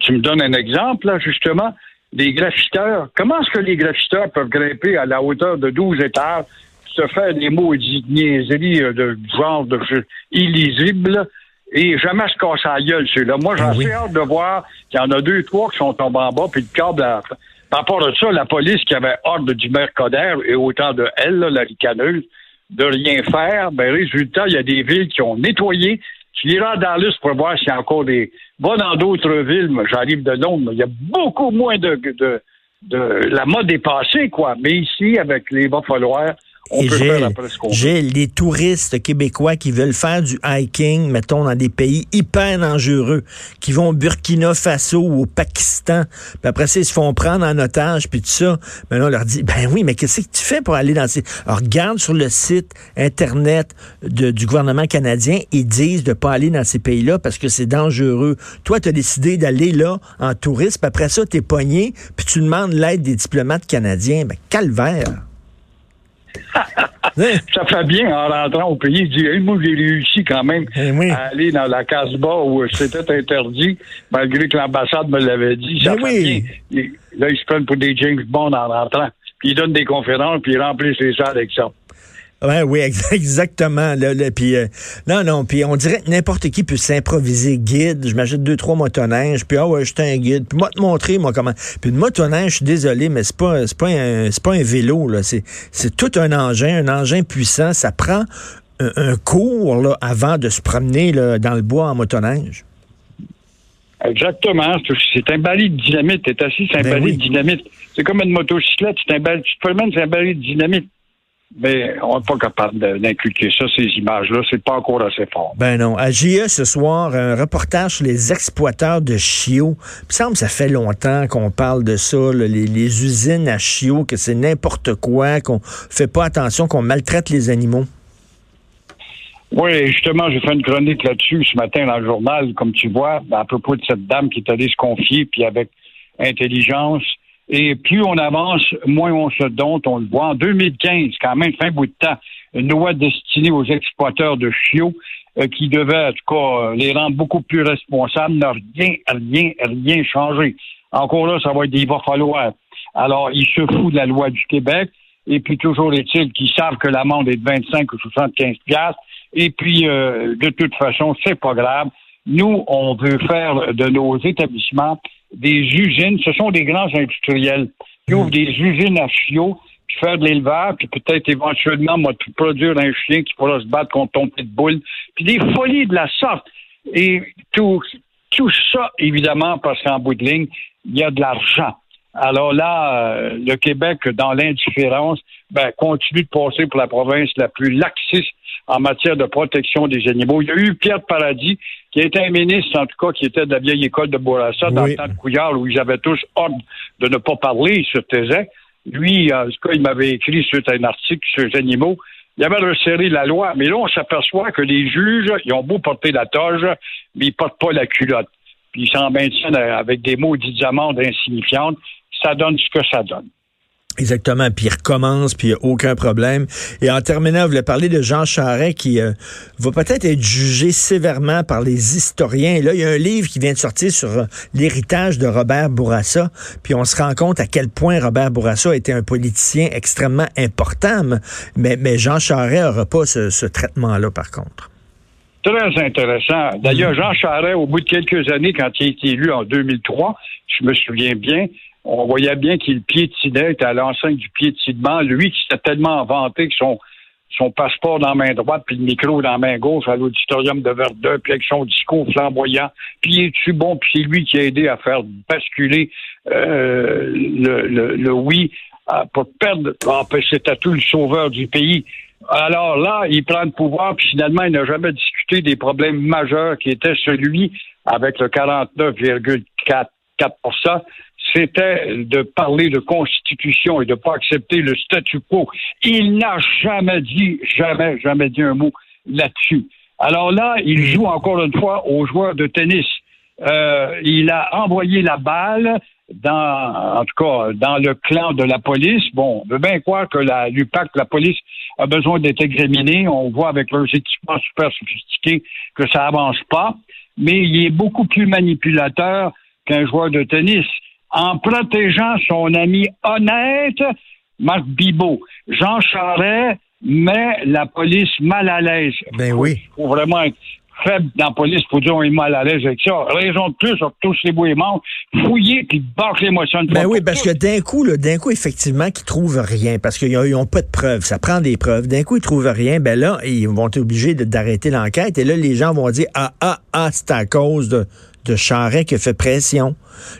Tu me donnes un exemple, là, justement. Les graffiteurs. Comment est-ce que les graffiteurs peuvent grimper à la hauteur de 12 étages, se faire des mots niaiseries euh, de genre de illisible, et jamais se casser la gueule, celui-là. Moi, j'ai assez hâte de voir qu'il y en a deux, trois qui sont tombés en bas, puis le câble... Par rapport à ça, la police qui avait ordre du Mercader et autant de elle, la ricaneuse, de rien faire, ben résultat, il y a des villes qui ont nettoyé. Tu iras dans Dallas pour voir s'il y a encore des... Va dans d'autres villes, j'arrive de Londres, mais il y a beaucoup moins de, de, de... La mode est passée, quoi. Mais ici, avec les va falloir et j'ai les touristes québécois qui veulent faire du hiking, mettons, dans des pays hyper dangereux, qui vont au Burkina Faso ou au Pakistan, puis après ça, ils se font prendre en otage, puis tout ça. Mais là, on leur dit, ben oui, mais qu'est-ce que tu fais pour aller dans ces... Alors, regarde sur le site Internet du gouvernement canadien, ils disent de pas aller dans ces pays-là parce que c'est dangereux. Toi, tu as décidé d'aller là en touriste, puis après ça, tu es pogné, puis tu demandes l'aide des diplomates canadiens. Ben, calvaire! Ça fait bien en rentrant au pays. Il dit, moi, j'ai réussi quand même eh à aller dans la Casbah où c'était interdit, malgré que l'ambassade me l'avait dit. Ça ben fait bien. là, ils se prennent pour des James Bond en rentrant. Puis ils donnent des conférences, puis ils remplissent les salles avec ça. Ouais, oui, (laughs) exactement. Là, puis, euh, non, non, puis on dirait que n'importe qui peut s'improviser guide. Je m'achète deux, trois motoneiges, puis ah ouais, je suis un guide. Puis moi, te montrer, moi, comment. Puis une motoneige, je suis désolé, mais c'est pas, c'est pas un, c'est pas un vélo, là. C'est, c'est tout un engin, un engin puissant. Ça prend un, cours, là, avant de se promener, là, dans le bois en motoneige. Exactement. C'est un balai de dynamite. T'es assis, c'est un ben balai de dynamite. C'est comme une motocyclette. C'est un balai, tu te promènes, c'est un balai de dynamite. Mais on n'est pas capable d'inculquer ça, ces images-là. C'est pas encore assez fort. Ben non. À JE ce soir, un reportage sur les exploiteurs de chiots. Il me semble que ça fait longtemps qu'on parle de ça, les, usines à chiots, que c'est n'importe quoi, qu'on fait pas attention, qu'on maltraite les animaux. Oui, justement, j'ai fait une chronique là-dessus ce matin dans le journal, comme tu vois, à propos de cette dame qui est allée se confier, puis avec intelligence, et plus on avance, moins on se dompte, on le voit. En 2015, quand même, fin bout de temps, une loi destinée aux exploiteurs de chiots euh, qui devait, en tout cas, euh, les rendre beaucoup plus responsables, n'a rien, rien, rien changé. Encore là, ça va être des va falloir. Alors, ils se foutent de la loi du Québec. Et puis, toujours est-il qu'ils savent que l'amende est de 25 ou 75 piastres. Et puis, euh, de toute façon, c'est pas grave. Nous, on veut faire de nos établissements des usines. Ce sont des grands industriels qui ouvrent des usines à chiots, puis faire de l'élevage, puis peut-être éventuellement produire un chien qui pourra se battre contre ton pitbull, puis des folies de la sorte. Et tout, tout ça, évidemment, parce qu'en bout de ligne, il y a de l'argent. Alors là, euh, le Québec, dans l'indifférence, ben, continue de passer pour la province la plus laxiste en matière de protection des animaux. Il y a eu Pierre Paradis, qui était un ministre, en tout cas, qui était de la vieille école de Bourassa, dans le temps de Couillard, où ils avaient tous ordre de ne pas parler, il se taisait. Lui, en tout cas, il m'avait écrit sur un article sur les animaux. Il avait resserré la loi, mais là, on s'aperçoit que les juges, ils ont beau porter la toge, mais ils portent pas la culotte. Puis ils s'en maintiennent avec des mots amendes insignifiantes ça donne ce que ça donne. Exactement, puis il recommence, puis il n'y a aucun problème. Et en terminant, vous voulez parler de Jean Charest qui euh, va peut-être être jugé sévèrement par les historiens. là, il y a un livre qui vient de sortir sur euh, l'héritage de Robert Bourassa, puis on se rend compte à quel point Robert Bourassa était un politicien extrêmement important, mais, mais Jean Charest n'aura pas ce, traitement-là, par contre. Très intéressant. D'ailleurs, mm. Jean Charest, au bout de quelques années, quand il a été élu en 2003, je me souviens bien, on voyait bien qu'il piétinait, était à l'enceinte du piétinement. Lui qui s'était tellement vanté que son, son passeport dans la main droite, puis le micro dans la main gauche à l'auditorium de Verdun, puis avec son discours flamboyant. Puis il est-tu bon, puis c'est lui qui a aidé à faire basculer euh, le, le, le, oui pour perdre. Ah, c'était tout le sauveur du pays. Alors là, il prend le pouvoir, puis finalement, il n'a jamais discuté des problèmes majeurs qui étaient celui avec le 49,4 c'était de parler de constitution et de ne pas accepter le statu quo. Il n'a jamais dit, jamais, jamais dit un mot là-dessus. Alors là, il joue encore une fois aux joueurs de tennis. Euh, il a envoyé la balle dans, en tout cas, dans le clan de la police. Bon, on veut bien croire que la l'UPAC, la police, a besoin d'être examinée. On voit avec leurs équipements super sophistiqués que ça avance pas. Mais il est beaucoup plus manipulateur qu'un joueur de tennis en protégeant son ami honnête, Marc Bibot. Jean Charest met la police mal à l'aise. Ben oui. Il faut vraiment être faible dans la police pour dire on est mal à l'aise avec ça. Raison de plus, on tous les bouts morts, fouiller puis battre l'émotion de Ben oui, parce que d'un coup, d'un coup, effectivement, qu'ils trouvent rien, parce qu'ils n'ont pas de preuves. Ça prend des preuves. D'un coup, ils trouvent rien. Ben là, ils vont être obligés d'arrêter l'enquête. Et là, les gens vont dire ah ah ah, c'est à cause de de Charret qui a fait pression.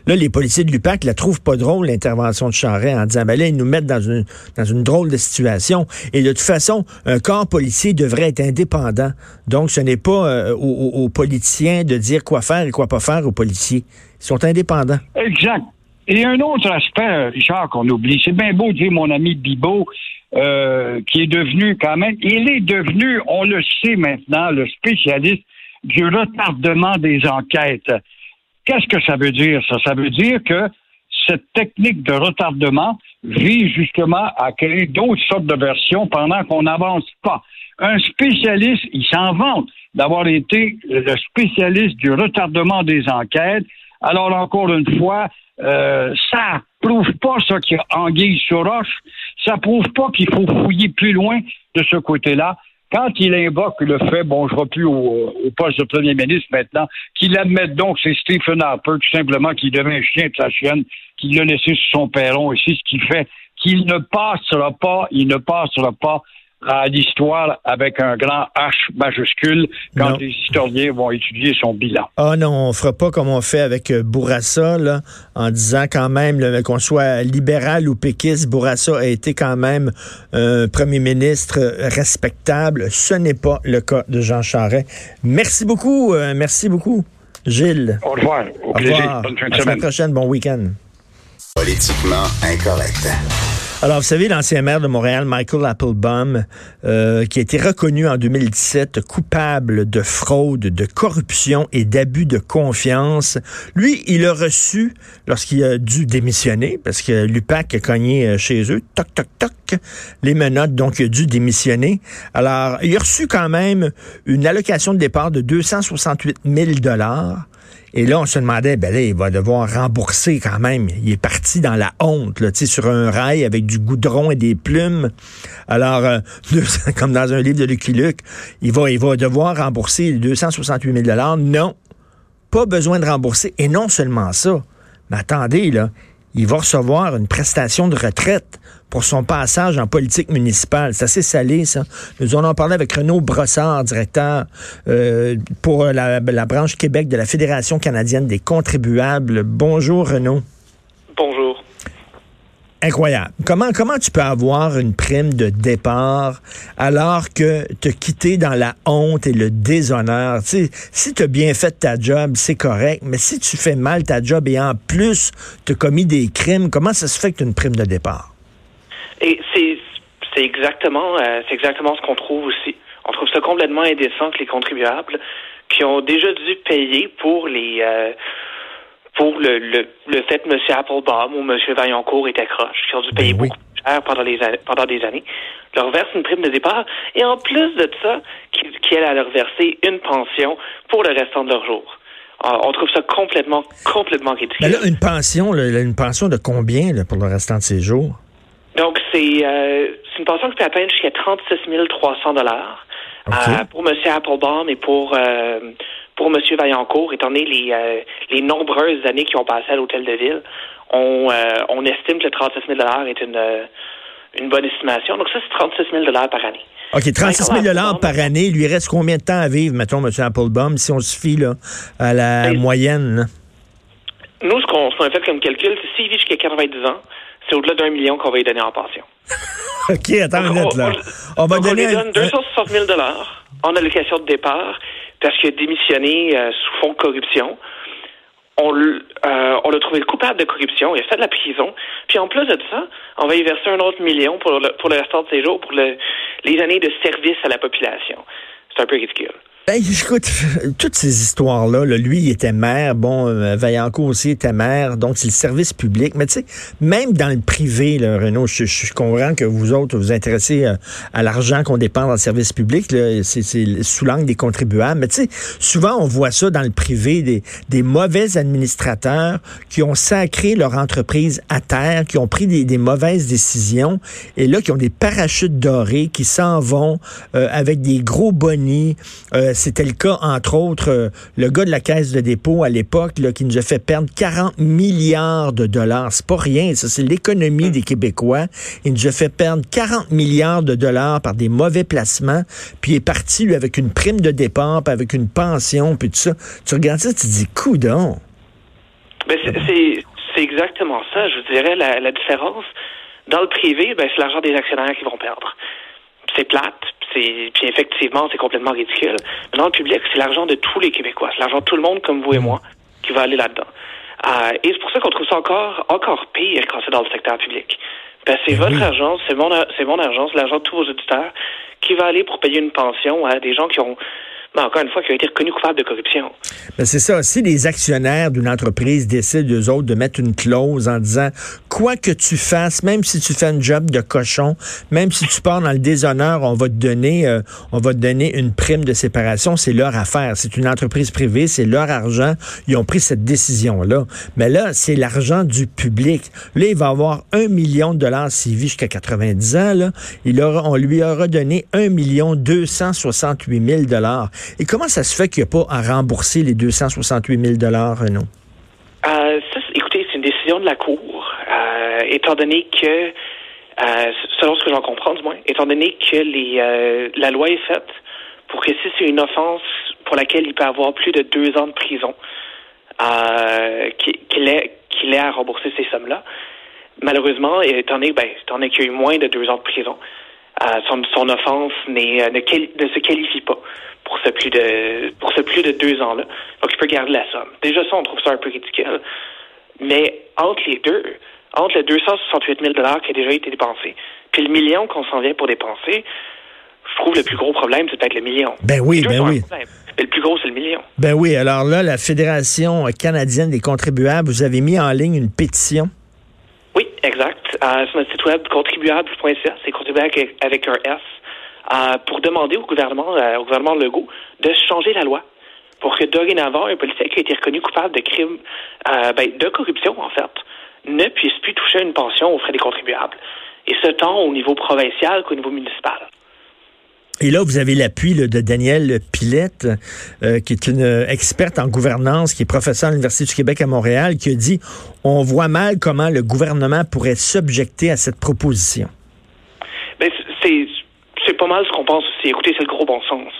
Là, les policiers de l'UPAC la trouvent pas drôle, l'intervention de Charret, en disant, ben là, ils nous mettent dans une, drôle de situation. Et de toute façon, un corps policier devrait être indépendant. Donc, ce n'est pas euh, aux, politiciens de dire quoi faire et quoi pas faire aux policiers. Ils sont indépendants. Exact. Et un autre aspect, Richard, qu'on oublie, c'est bien beau de dire mon ami Bibot, euh, qui est devenu quand même, il est devenu, on le sait maintenant, le spécialiste du retardement des enquêtes. Qu'est-ce que ça veut dire, ça? Ça veut dire que cette technique de retardement vise justement à créer d'autres sortes de versions pendant qu'on n'avance pas. Un spécialiste, il s'en vante d'avoir été le spécialiste du retardement des enquêtes. Alors, encore une fois, euh, ça prouve pas y a anguille sur roche. Ça prouve pas qu'il faut fouiller plus loin de ce côté-là. Quand il invoque le fait, bon, je ne plus au, poste de premier ministre maintenant, qu'il admette donc c'est Stephen Harper, tout simplement, qui devient un chien de sa chienne, qu'il l'a laissé sur son perron, et c'est ce qui fait. Qu'il ne passera pas, il ne passera pas à l'histoire avec un grand H majuscule quand les historiens vont étudier son bilan. Ah non, on fera pas comme on fait avec euh, Bourassa, là, en disant quand même qu'on soit libéral ou péquiste, Bourassa a été quand même un premier ministre respectable. Ce n'est pas le cas de Jean Charest. Merci beaucoup, euh, merci beaucoup, Gilles. Au revoir. Au, plaisir. Bonne fin de semaine. À la prochaine. Bon week-end. Politiquement incorrect. Alors, vous savez, l'ancien maire de Montréal, Michael Applebaum, euh, qui a été reconnu en 2017 coupable de fraude, de corruption et d'abus de confiance, lui, il a reçu, lorsqu'il a dû démissionner, parce que l'UPAC a cogné euh, chez eux, toc, toc, toc, les menottes, donc il a dû démissionner. Alors, il a reçu quand même une allocation de départ de 268 000 dollars. Et là, on se demandait, ben là, il va devoir rembourser quand même. Il est parti dans la honte, là, sur un rail avec du goudron et des plumes. Alors, euh, (laughs) comme dans un livre de Lucky Luke, il va, il va devoir rembourser 268 000 Non, pas besoin de rembourser. Et non seulement ça, mais attendez, là, il va recevoir une prestation de retraite pour son passage en politique municipale. C'est assez salé, ça. Nous en avons parlé avec Renaud Brossard, directeur euh, pour la, la, branche Québec de la Fédération canadienne des contribuables. Bonjour, Renaud. Bonjour. Incroyable. Comment, comment tu peux avoir une prime de départ alors que te quitter dans la honte et le déshonneur? Tu sais, si tu as bien fait ta job, c'est correct, mais si tu fais mal ta job et en plus tu as commis des crimes, comment ça se fait que tu as une prime de départ? Et c'est c'est exactement euh, c'est exactement ce qu'on trouve aussi. On trouve ça complètement indécent que les contribuables qui ont déjà dû payer pour les euh, pour le, le, le fait que M. Applebaum ou M. Vaillancourt étaient croches, qui ont dû payer ben beaucoup plus cher pendant, les, pendant des années, leur verse une prime de départ, et en plus de ça, qui, qui à leur verser une pension pour le restant de leur jours. Ah, on trouve ça complètement, complètement ridicule. Mais là, une pension, une pension de combien pour le restant de ses jours? Donc, c'est euh, une pension qui peut atteindre jusqu'à 36 300 dollars euh, pour M. Applebaum et pour euh, pour M. Vaillancourt, étant donné les, euh, les nombreuses années qui ont passé à l'hôtel de ville, on, euh, on estime que le 36 000 est une, euh, une bonne estimation. Donc ça, c'est 36 000 par année. OK, 36 000 par année. Il lui reste combien de temps à vivre, mettons, M. Applebaum, si on se fie là, à la moyenne? Nous, ce qu'on a fait comme calcul, c'est s'il vit jusqu'à 90 ans, c'est au-delà d'un million qu'on va lui donner en pension. (laughs) OK, attends une minute, là. On, va donner... lui donne 260 000 en allocation de départ parce qu'il a démissionné euh, sous fond de corruption. On, euh, on l'a trouvé coupable de corruption, il a fait de la prison. Puis en plus de ça, on va y verser un autre million pour le, pour le restant de ses jours, pour le, les années de service à la population. C'est un peu ridicule. Ben, écoute, toutes ces histoires-là, lui, il était maire, bon, euh, Vaillancourt aussi était maire, donc c'est le service public. Mais tu sais, même dans le privé, là, Renaud, je, suis comprends que vous autres vous intéressez euh, à l'argent qu'on dépense dans le service public, c'est sous l'angle des contribuables. Mais tu sais, souvent on voit ça dans le privé, des, des mauvais administrateurs qui ont sacré leur entreprise à terre, qui ont pris des, des mauvaises décisions, et là, qui ont des parachutes dorés, qui s'en vont euh, avec des gros bonnies. C'était le cas, entre autres, euh, le gars de la caisse de dépôt à l'époque, qui nous a fait perdre 40 milliards de dollars. C'est pas rien, ça, c'est l'économie hmm. des Québécois. Il nous a fait perdre 40 milliards de dollars par des mauvais placements, puis il est parti, lui, avec une prime de départ, puis avec une pension, puis tout ça. Tu regardes ça, tu te dis, coudon. Ben, c'est exactement ça. Je vous dirais, la, la différence. Dans le privé, ben, c'est l'argent des actionnaires qui vont perdre. C'est plate, puis effectivement, c'est complètement ridicule. Mais dans le public, c'est l'argent de tous les Québécois. C'est l'argent de tout le monde, comme vous et mm. moi, qui va aller là-dedans. Euh, et c'est pour ça qu'on trouve ça encore, encore pire quand c'est dans le secteur public. Ben, c'est ben votre argent, c'est mon, c'est mon argent, c'est l'argent de tous vos auditeurs qui va aller pour payer une pension à des gens qui ont encore une fois, qui a été reconnu coupable de corruption. Ben c'est ça. Si les actionnaires d'une entreprise décident, eux autres, de mettre une clause en disant, quoi que tu fasses, même si tu fais un job de cochon, même si tu pars dans le déshonneur, on va te donner, euh, on va te donner une prime de séparation, c'est leur affaire. C'est une entreprise privée, c'est leur argent. Ils ont pris cette décision-là. Mais là, c'est l'argent du public. Là, il va avoir un million de dollars s'il vit jusqu'à 90 ans. Là. Il aura, on lui aura donné un million 268 000 dollars. Et comment ça se fait qu'il n'y a pas à rembourser les 268 000 Renaud? Euh, écoutez, c'est une décision de la Cour, euh, étant donné que, euh, selon ce que j'en comprends du moins, étant donné que les, la loi est faite pour que si c'est une offense pour laquelle il peut avoir plus de deux ans de prison, qu'il ait, qu'il ait à rembourser ces sommes-là. Malheureusement, étant donné, ben, étant donné qu'il y a eu moins de deux ans de prison, son, son offense n'est, ne, ne se qualifie pas pour ce plus de pour ce plus de deux ans-là. Donc, il peut garder la somme. Déjà, ça, on trouve ça un peu ridicule. Mais entre les deux, entre les 268 000 qui a déjà été dépensé, puis le million qu'on s'en vient pour dépenser, je trouve le plus gros problème, c'est peut-être le million. Ben oui, ben oui. Mais le plus gros, c'est le million. Ben oui. Alors là, la Fédération canadienne des contribuables, vous avez mis en ligne une pétition. Oui, exact. Euh, sur notre site web contribuable.ca, c'est contribuable avec un S pour demander au gouvernement, euh, au gouvernement Legault de changer la loi pour que dorénavant, un policier qui a été reconnu coupable de crimes, euh, ben, de corruption en fait, ne puisse plus toucher une pension aux frais des contribuables. Et ce tant au niveau provincial qu'au niveau municipal. Et là, vous avez l'appui de Danielle Pilette, euh, qui est une experte en gouvernance, qui est professeure à l'Université du Québec à Montréal, qui a dit on voit mal comment le gouvernement pourrait s'objecter à cette proposition. Ben, c'est pas mal ce qu'on pense aussi. Écoutez, c'est le gros bon sens.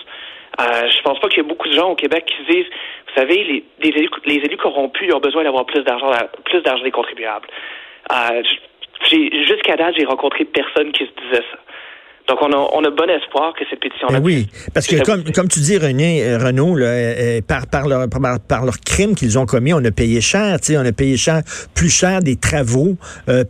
Euh, je pense pas qu'il y a beaucoup de gens au Québec qui se disent, vous savez, les, élus, les élus corrompus ont besoin d'avoir plus d'argent, plus d'argent des contribuables. Euh, jusqu'à date, j'ai rencontré personne qui se disait ça. Donc, on a, on a bon espoir que cette pétition ben oui, parce que comme, comme tu dis, René, euh, Renault, là, euh, euh, par, par, leur, par, leur crime qu'ils ont commis, on a payé cher, tu sais, on a payé cher, plus cher des travaux,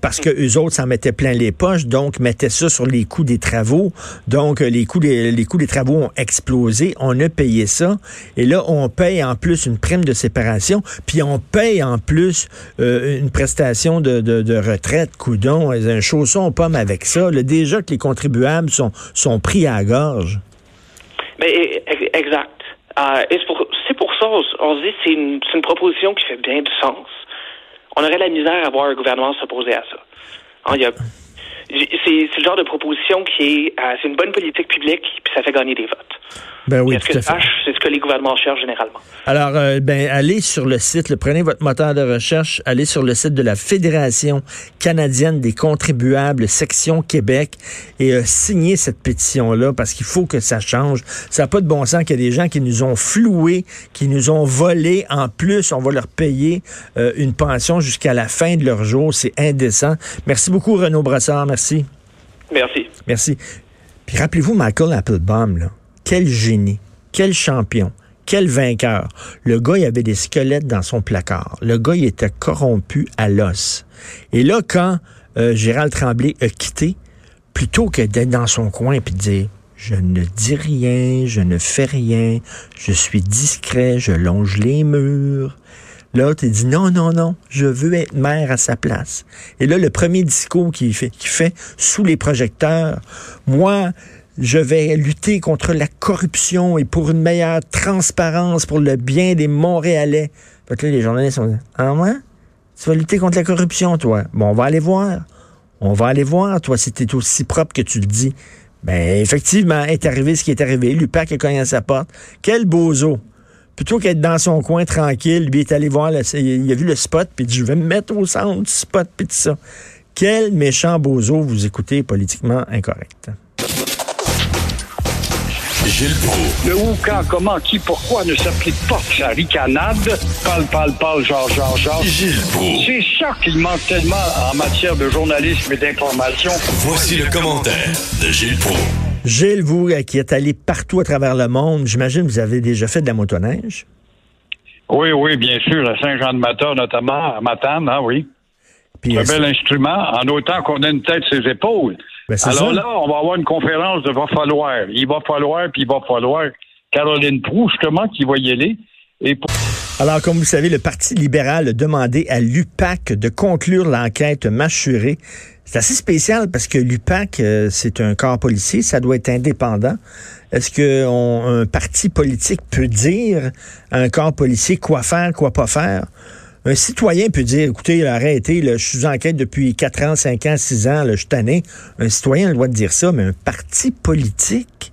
parce que eux autres s'en mettaient plein les poches, donc mettaient ça sur les coûts des travaux. Donc, les coûts des, les coûts des travaux ont explosé, on a payé ça, et là, on paye en plus une prime de séparation, puis on paye en plus une prestation de, de, de retraite, coudon, un chausson aux pommes avec ça. Là, déjà que les contribuables sont, pris à la gorge. Mais, exact. Euh, c'est pour, ça, on, se dit c'est une, une proposition qui fait bien du sens. On aurait la misère à voir un gouvernement s'opposer à ça. Hein, c'est le genre de proposition qui est, euh, c'est une bonne politique publique, puis ça fait gagner des votes. Ben oui, tout à C'est ce que les gouvernements cherchent généralement? Alors, euh, ben, allez sur le site, prenez votre moteur de recherche, allez sur le site de la Fédération canadienne des contribuables, section Québec, et euh, signez cette pétition-là parce qu'il faut que ça change. Ça n'a pas de bon sens qu'il y a des gens qui nous ont floués, qui nous ont volés. En plus, on va leur payer euh, une pension jusqu'à la fin de leur jour. C'est indécent. Merci beaucoup, Renaud Brassard. Merci. Merci. Merci. Puis rappelez-vous Michael Applebaum, là. Quel génie, quel champion, quel vainqueur. Le gars, il avait des squelettes dans son placard. Le gars, il était corrompu à l'os. Et là, quand euh, Gérald Tremblay a quitté, plutôt que d'être dans son coin et de dire je ne dis rien, je ne fais rien, je suis discret, je longe les murs. L'autre, il dit non, non, non, je veux être maire à sa place. Et là, le premier discours qu'il fait, fait sous les projecteurs, moi, je vais lutter contre la corruption et pour une meilleure transparence pour le bien des Montréalais. Fait que là, les journalistes ont dit, ah ouais? Tu vas lutter contre la corruption, toi? Bon, on va aller voir. On va aller voir, toi, si t'es aussi propre que tu le dis. Ben, effectivement, est arrivé ce qui est arrivé. Lupac a cogné à sa porte. Quel bozo! Plutôt qu'être dans son coin tranquille, lui est allé voir, il a vu le spot, puis il dit, je vais me mettre au centre du spot, puis tout ça. Quel méchant bozo vous écoutez politiquement incorrect. Gilles Le où, quand, comment, qui, pourquoi ne s'applique pas sa ricanade? Parle, parle, parle, genre, genre, genre. Gilles C'est ça qu'il manque tellement en matière de journalisme et d'information. Voici le commentaire de Gilles Proulx. Gilles, vous euh, qui êtes allé partout à travers le monde, j'imagine que vous avez déjà fait de la motoneige? Oui, oui, bien sûr. À Saint-Jean-de-Mata, notamment, à Matane, hein, oui. Puis, un bel instrument, en autant qu'on a une tête sur ses épaules. Ben, Alors là, on va avoir une conférence de va falloir. Il va falloir, puis il va falloir. Caroline Proux, justement, qui va y aller. Et Alors, comme vous savez, le Parti libéral a demandé à l'UPAC de conclure l'enquête mâchurée. C'est assez spécial parce que l'UPAC, euh, c'est un corps policier, ça doit être indépendant. Est-ce qu'un parti politique peut dire à un corps policier quoi faire, quoi pas faire? Un citoyen peut dire, écoutez, arrêtez, là, je suis en enquête depuis 4 ans, 5 ans, 6 ans, là, je suis tanné. Un citoyen a le dire ça, mais un parti politique,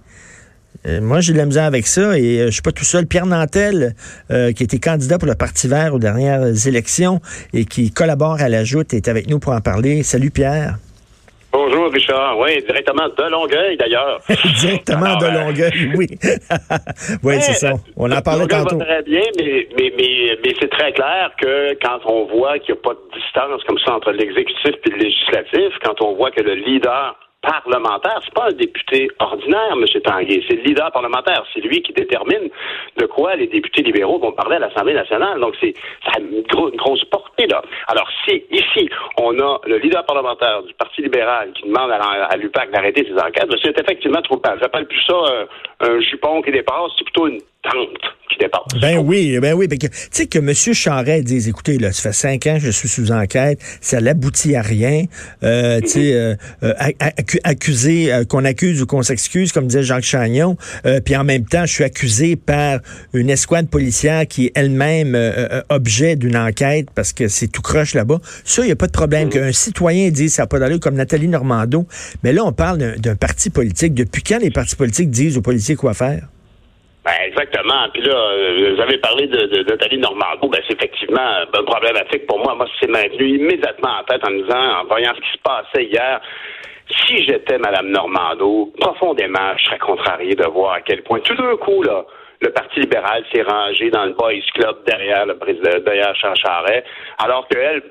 moi, j'ai de la misère avec ça et euh, je suis pas tout seul. Pierre Nantel, euh, qui était candidat pour le Parti vert aux dernières élections et qui collabore à la joute, est avec nous pour en parler. Salut Pierre. Bonjour, Richard. Oui, directement de Longueuil, d'ailleurs. (laughs) directement de euh, Longueuil, oui. (laughs) oui, c'est ça. On en parlait tantôt. Va très bien, mais, mais, mais, mais c'est très clair que quand on voit qu'il n'y a pas de distance comme ça entre l'exécutif et le législatif, quand on voit que le leader parlementaire. C'est pas un député ordinaire, M. Tanguay. C'est le leader parlementaire. C'est lui qui détermine de quoi les députés libéraux vont parler à l'Assemblée nationale. Donc, c'est, ça a une, grosse portée, là. Alors, si ici, on a le leader parlementaire du Parti libéral qui demande à, l'UPAC d'arrêter ses enquêtes, c'est effectivement trop pas. J'appelle plus ça euh, un jupon qui dépasse, c'est plutôt une qui dépasse. Ben oui, ben oui. Tu sais que M. Charret dise, écoutez, là, ça fait cinq ans que je suis sous enquête, ça n'aboutit à rien. Euh, tu sais, euh, euh, accusé, qu'on accuse ou qu'on s'excuse, comme disait Jacques Chagnon. puis en même temps, je suis accusé par une escouade policière qui est elle-même objet d'une enquête parce que c'est tout croche là-bas. Ça, il n'y a pas de problème. Mm. Qu'un citoyen dise ça n'a pas d'allure, comme Nathalie Normando. Mais là, on parle d'un parti politique. Depuis quand les partis politiques disent aux policiers quoi faire? Ben, exactement. Puis là, euh, vous avez parlé de, de, Nathalie Normando. Ben, c'est effectivement un problématique pour moi. Moi, c'est maintenu immédiatement en tête en me disant, en voyant ce qui se passait hier, si j'étais Mme Normando, profondément, je serais contrarié de voir à quel point, tout d'un coup, là, le Parti libéral s'est rangé dans le Boys Club derrière le président, derrière Charles Charret, alors qu'elle,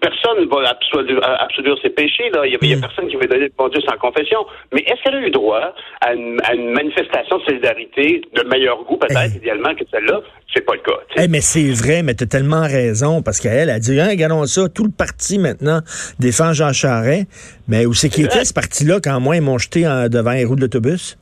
personne ne va absoluer, ses péchés. Là. Il n'y a, mm. personne qui va donner le Dieu sans confession. Mais est-ce qu'elle a eu droit à une, manifestation de solidarité de meilleur goût, peut-être, idéalement, que celle-là? C'est pas le cas. Eh, mais c'est vrai, mais tu as tellement raison, parce qu'elle a dit, hein, regardons ça, tout le parti maintenant défend Jean Charest. Mais où c'est qui était (laughs) ce parti-là quand moi ils m'ont jeté devant les roues de l'autobus?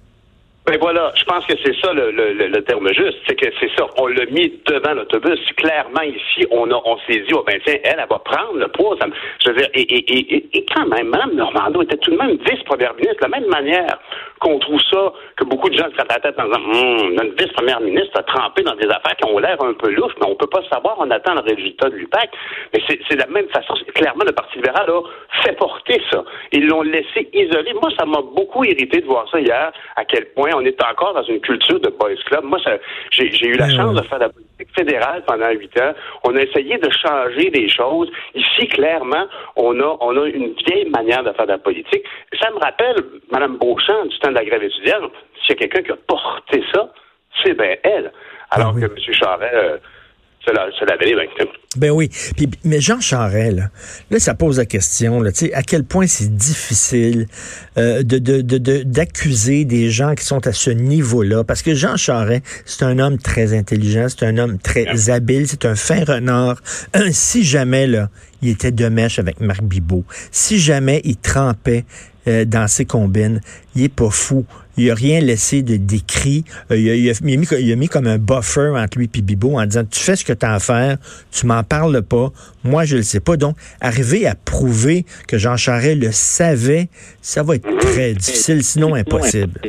Ben voilà, je pense que c'est ça le, terme juste, c'est que c'est ça, on l'a mis devant l'autobus. Clairement ici, on a, on s'est dit, oh ben tiens, elle, elle va prendre le poids. je veux dire, et, et, et, et quand même, Mme Normando était tout de même vice-première ministre, de la même manière qu'on trouve ça, que beaucoup de gens se grattent la tête en disant, hum, notre vice-première ministre a trempé dans des affaires qui ont l'air un peu louches, mais on peut pas savoir, on attend le résultat de l'UPAC. Mais c'est la même façon, clairement, le Parti libéral a fait porter ça. Ils l'ont laissé isolé. Moi, ça m'a beaucoup irrité de voir ça hier, à quel point on est encore dans une culture de boys club. Moi, j'ai eu la hmm. chance de faire de la politique fédérale pendant huit ans. On a essayé de changer des choses. Ici, clairement, on a, on a une vieille manière de faire de la politique. Ça me rappelle Mme Beauchamp du temps de la grève étudiante. S'il y a quelqu'un qui a porté ça, c'est bien elle. Alors ah que M. Charest... Euh, ben oui. mais Jean Charest, là, ça pose la question, là, à quel point c'est difficile euh, de, d'accuser des gens qui sont à ce niveau-là. Parce que Jean Charest, c'est un homme très intelligent, c'est un homme très habile, c'est un fin renard. si jamais, là, il était de mèche avec Marc Bibot, si jamais il trempait euh, dans ses combines, il est pas fou il a rien laissé de décrit. Euh, il, a, mis, comme un buffer entre lui et Bibo en disant tu fais ce que tu as à faire, tu m'en parles pas, moi je le sais pas. Donc, arriver à prouver que Jean Charest le savait, ça va être très difficile, sinon impossible.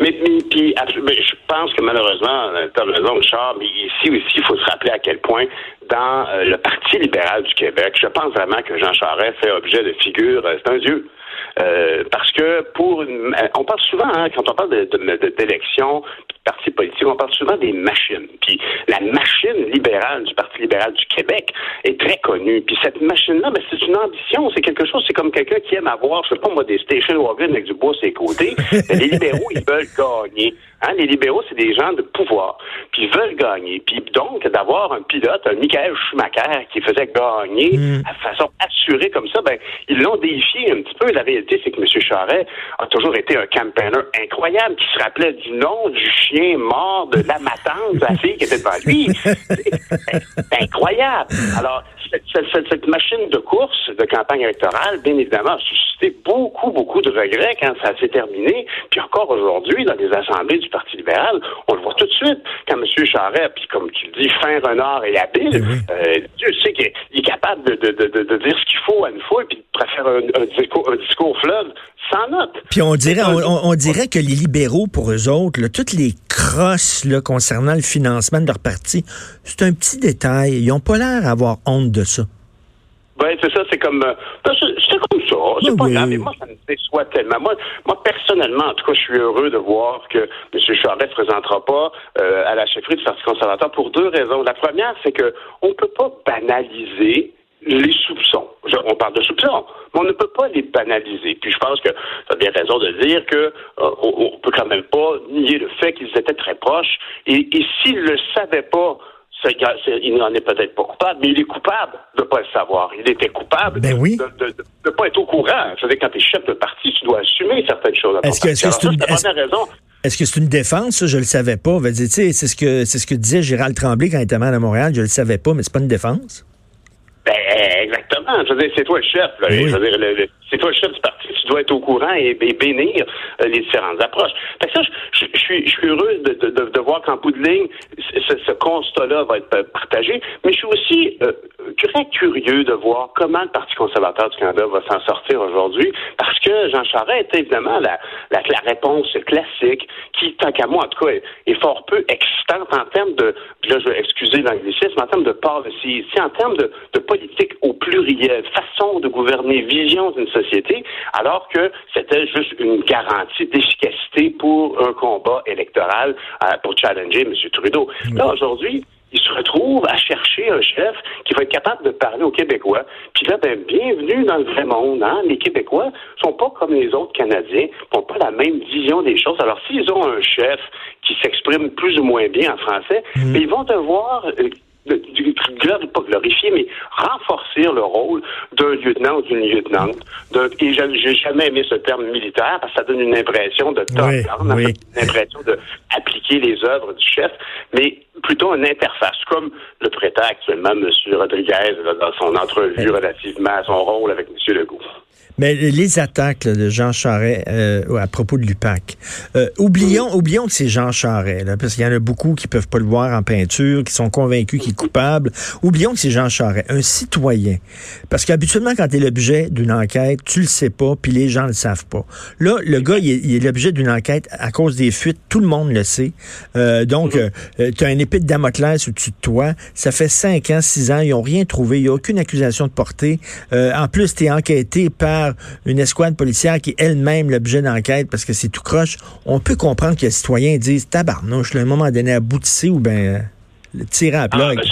Mais, puis, je pense que malheureusement, tu as raison, Charles, mais ici aussi, il faut se rappeler à quel point dans euh, le Parti libéral du Québec, je pense vraiment que Jean Charest fait objet de figure, euh, c'est un dieu. Euh, parce que pour une, on parle souvent, hein, quand on parle d'élection, de, de, parti politique, on parle souvent des machines. Puis la machine libérale du Parti libéral du Québec est très connue. Puis cette machine-là, ben, c'est une ambition, c'est quelque chose, c'est comme quelqu'un qui aime avoir, je sais pas moi, des station wagons avec du bois à ses côtés. (laughs) les libéraux, ils veulent gagner. Hein, les libéraux, c'est des gens de pouvoir. Puis ils veulent gagner. Puis donc, d'avoir un pilote, un Michael Schumacher, qui faisait gagner mm. de façon assurée comme ça, ben, ils l'ont défié un petit peu. La réalité, c'est que M. Charret a toujours été un campaigner incroyable, qui se rappelait du nom du chien mort de la matante de la fille qui était devant lui. C'est incroyable. Alors, cette, machine de course de campagne électorale, bien évidemment, a suscité beaucoup, beaucoup de regrets quand ça s'est terminé. Puis encore aujourd'hui, dans les assemblées du Parti libéral, on le voit tout de suite. Quand M. Charest, puis comme tu le dis, fin renard et habile, eh euh, Dieu sait qu'il est capable de, dire ce qu'il faut à une foule, puis de faire un, un, discours, fleuve sans note. Puis on dirait, on, dirait que les libéraux, pour eux autres, toutes les crosses là, concernant le financement de leur parti, c'est un petit détail. Ils n'ont pas l'air d'avoir honte de ça. Ben, c'est ça, c'est comme. Euh, ben, c'est comme ça. C'est pas grave. Mais moi, ça me déçoit tellement. Moi, moi, personnellement, en tout cas, je suis heureux de voir que M. Charest ne se présentera pas euh, à la chefferie du Parti conservateur pour deux raisons. La première, c'est que on peut pas banaliser les soupçons. on parle de soupçons, mais on ne peut pas les banaliser. Puis je pense que tu as bien raison de dire que euh, on, peut quand même pas nier le fait qu'ils étaient très proches. Et, et s'ils le savaient pas, il n'en est peut-être pas coupable, mais il est coupable de ne pas le savoir. Il était coupable ben de ne pas être au courant. Je veux dire, quand tu es chef de parti, tu dois assumer certaines choses. Est-ce que c'est une, est-ce que c'est une défense? Je ne le savais pas. C'est ce que ce que disait Gérald Tremblay quand il était maire à Montréal. Je ne le savais pas, mais c'est pas une défense. Ben, exactement. Je veux dire, c'est toi le chef. Je veux dire, c'est toi le chef du parti. Tu dois être au courant et, bénir euh, les différentes approches. Fait que ça, je, suis, je suis heureux de, de, de, voir qu'en bout de ligne, ce, ce constat-là va être partagé. Mais je suis aussi euh, très curieux de voir comment le Parti conservateur du Canada va s'en sortir aujourd'hui, parce que Jean Charest est évidemment la, la, la réponse classique, qui, tant qu'à moi, en tout cas, est, fort peu excitante en termes de, là, je vais excuser l'anglicisme, en termes de policy, en termes de, de politique au pluriel, façon de gouverner, vision d'une société, alors que c'était juste une garantie d'efficacité pour un combat électoral euh, pour challenger M. Trudeau. Là, aujourd'hui, il se retrouve à chercher un chef qui va être capable de parler aux Québécois. Puis là, ben, bienvenue dans le vrai monde. Hein? Les Québécois sont pas comme les autres Canadiens, n'ont pas la même vision des choses. Alors, s'ils ont un chef qui s'exprime plus ou moins bien en français, mhm. ben, ils vont devoir pas glorifier, mais renforcer le rôle d'un lieutenant ou d'une lieutenante. Et j'ai jamais aimé ce terme militaire parce que ça donne une impression de temps, une impression d'appliquer les œuvres du chef, mais plutôt une interface, comme le prêtait actuellement M. Rodriguez dans son entrevue relativement à son rôle avec M. Legault. Mais les attaques de Jean Charest euh, à propos de l'UPAC, euh, oublions, oublions que c'est Jean Charest, là, parce qu'il y en a beaucoup qui peuvent pas le voir en peinture, qui sont convaincus qu'il est coupable. Oublions que c'est Jean Charest, un citoyen. Parce qu'habituellement, quand tu es l'objet d'une enquête, tu le sais pas, puis les gens le savent pas. Là, le gars, il est, l'objet d'une enquête à cause des fuites, tout le monde le sait. Euh, donc, euh, tu as un épée de Damoclès au-dessus de toi. Ça fait cinq ans, six ans, ils ont rien trouvé, il n'y a aucune accusation de portée. en plus, tu es enquêté par une escouade policière qui est elle-même l'objet d'enquête parce que c'est tout croche, on peut comprendre que les citoyens disent tabarnouche, un moment donné, aboutissez ou bien le tirer à plat. Ah, ben,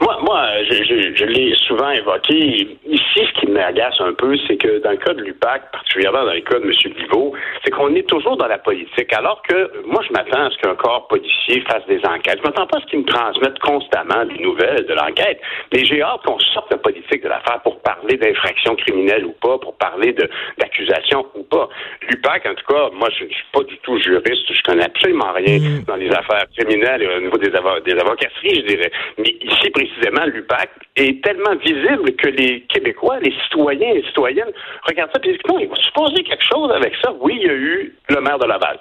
moi, moi je, je, l'ai souvent évoqué. Ici, ce qui m'agace un peu, c'est que dans le cas de l'UPAC, particulièrement dans le cas de M. Liveau, c'est qu'on est toujours dans la politique. Alors que moi, je m'attends à ce qu'un corps policier fasse des enquêtes. Je m'attends pas à ce qu'ils me transmettent constamment des nouvelles de l'enquête. Mais j'ai hâte qu'on sorte la politique de l'affaire pour parler d'infraction criminelle ou pas, pour parler d'accusation ou pas. L'UPAC, en tout cas, moi, je, ne suis pas du tout juriste. Je connais absolument rien mm. dans les affaires criminelles et au niveau des, des avocasseries, je dirais. Mais ici, précisément, l'UPAC est tellement visible que les Québécois, les citoyens et citoyennes regardent ça et disent non, il va se poser quelque chose avec ça? Oui, il y a eu le maire de Laval.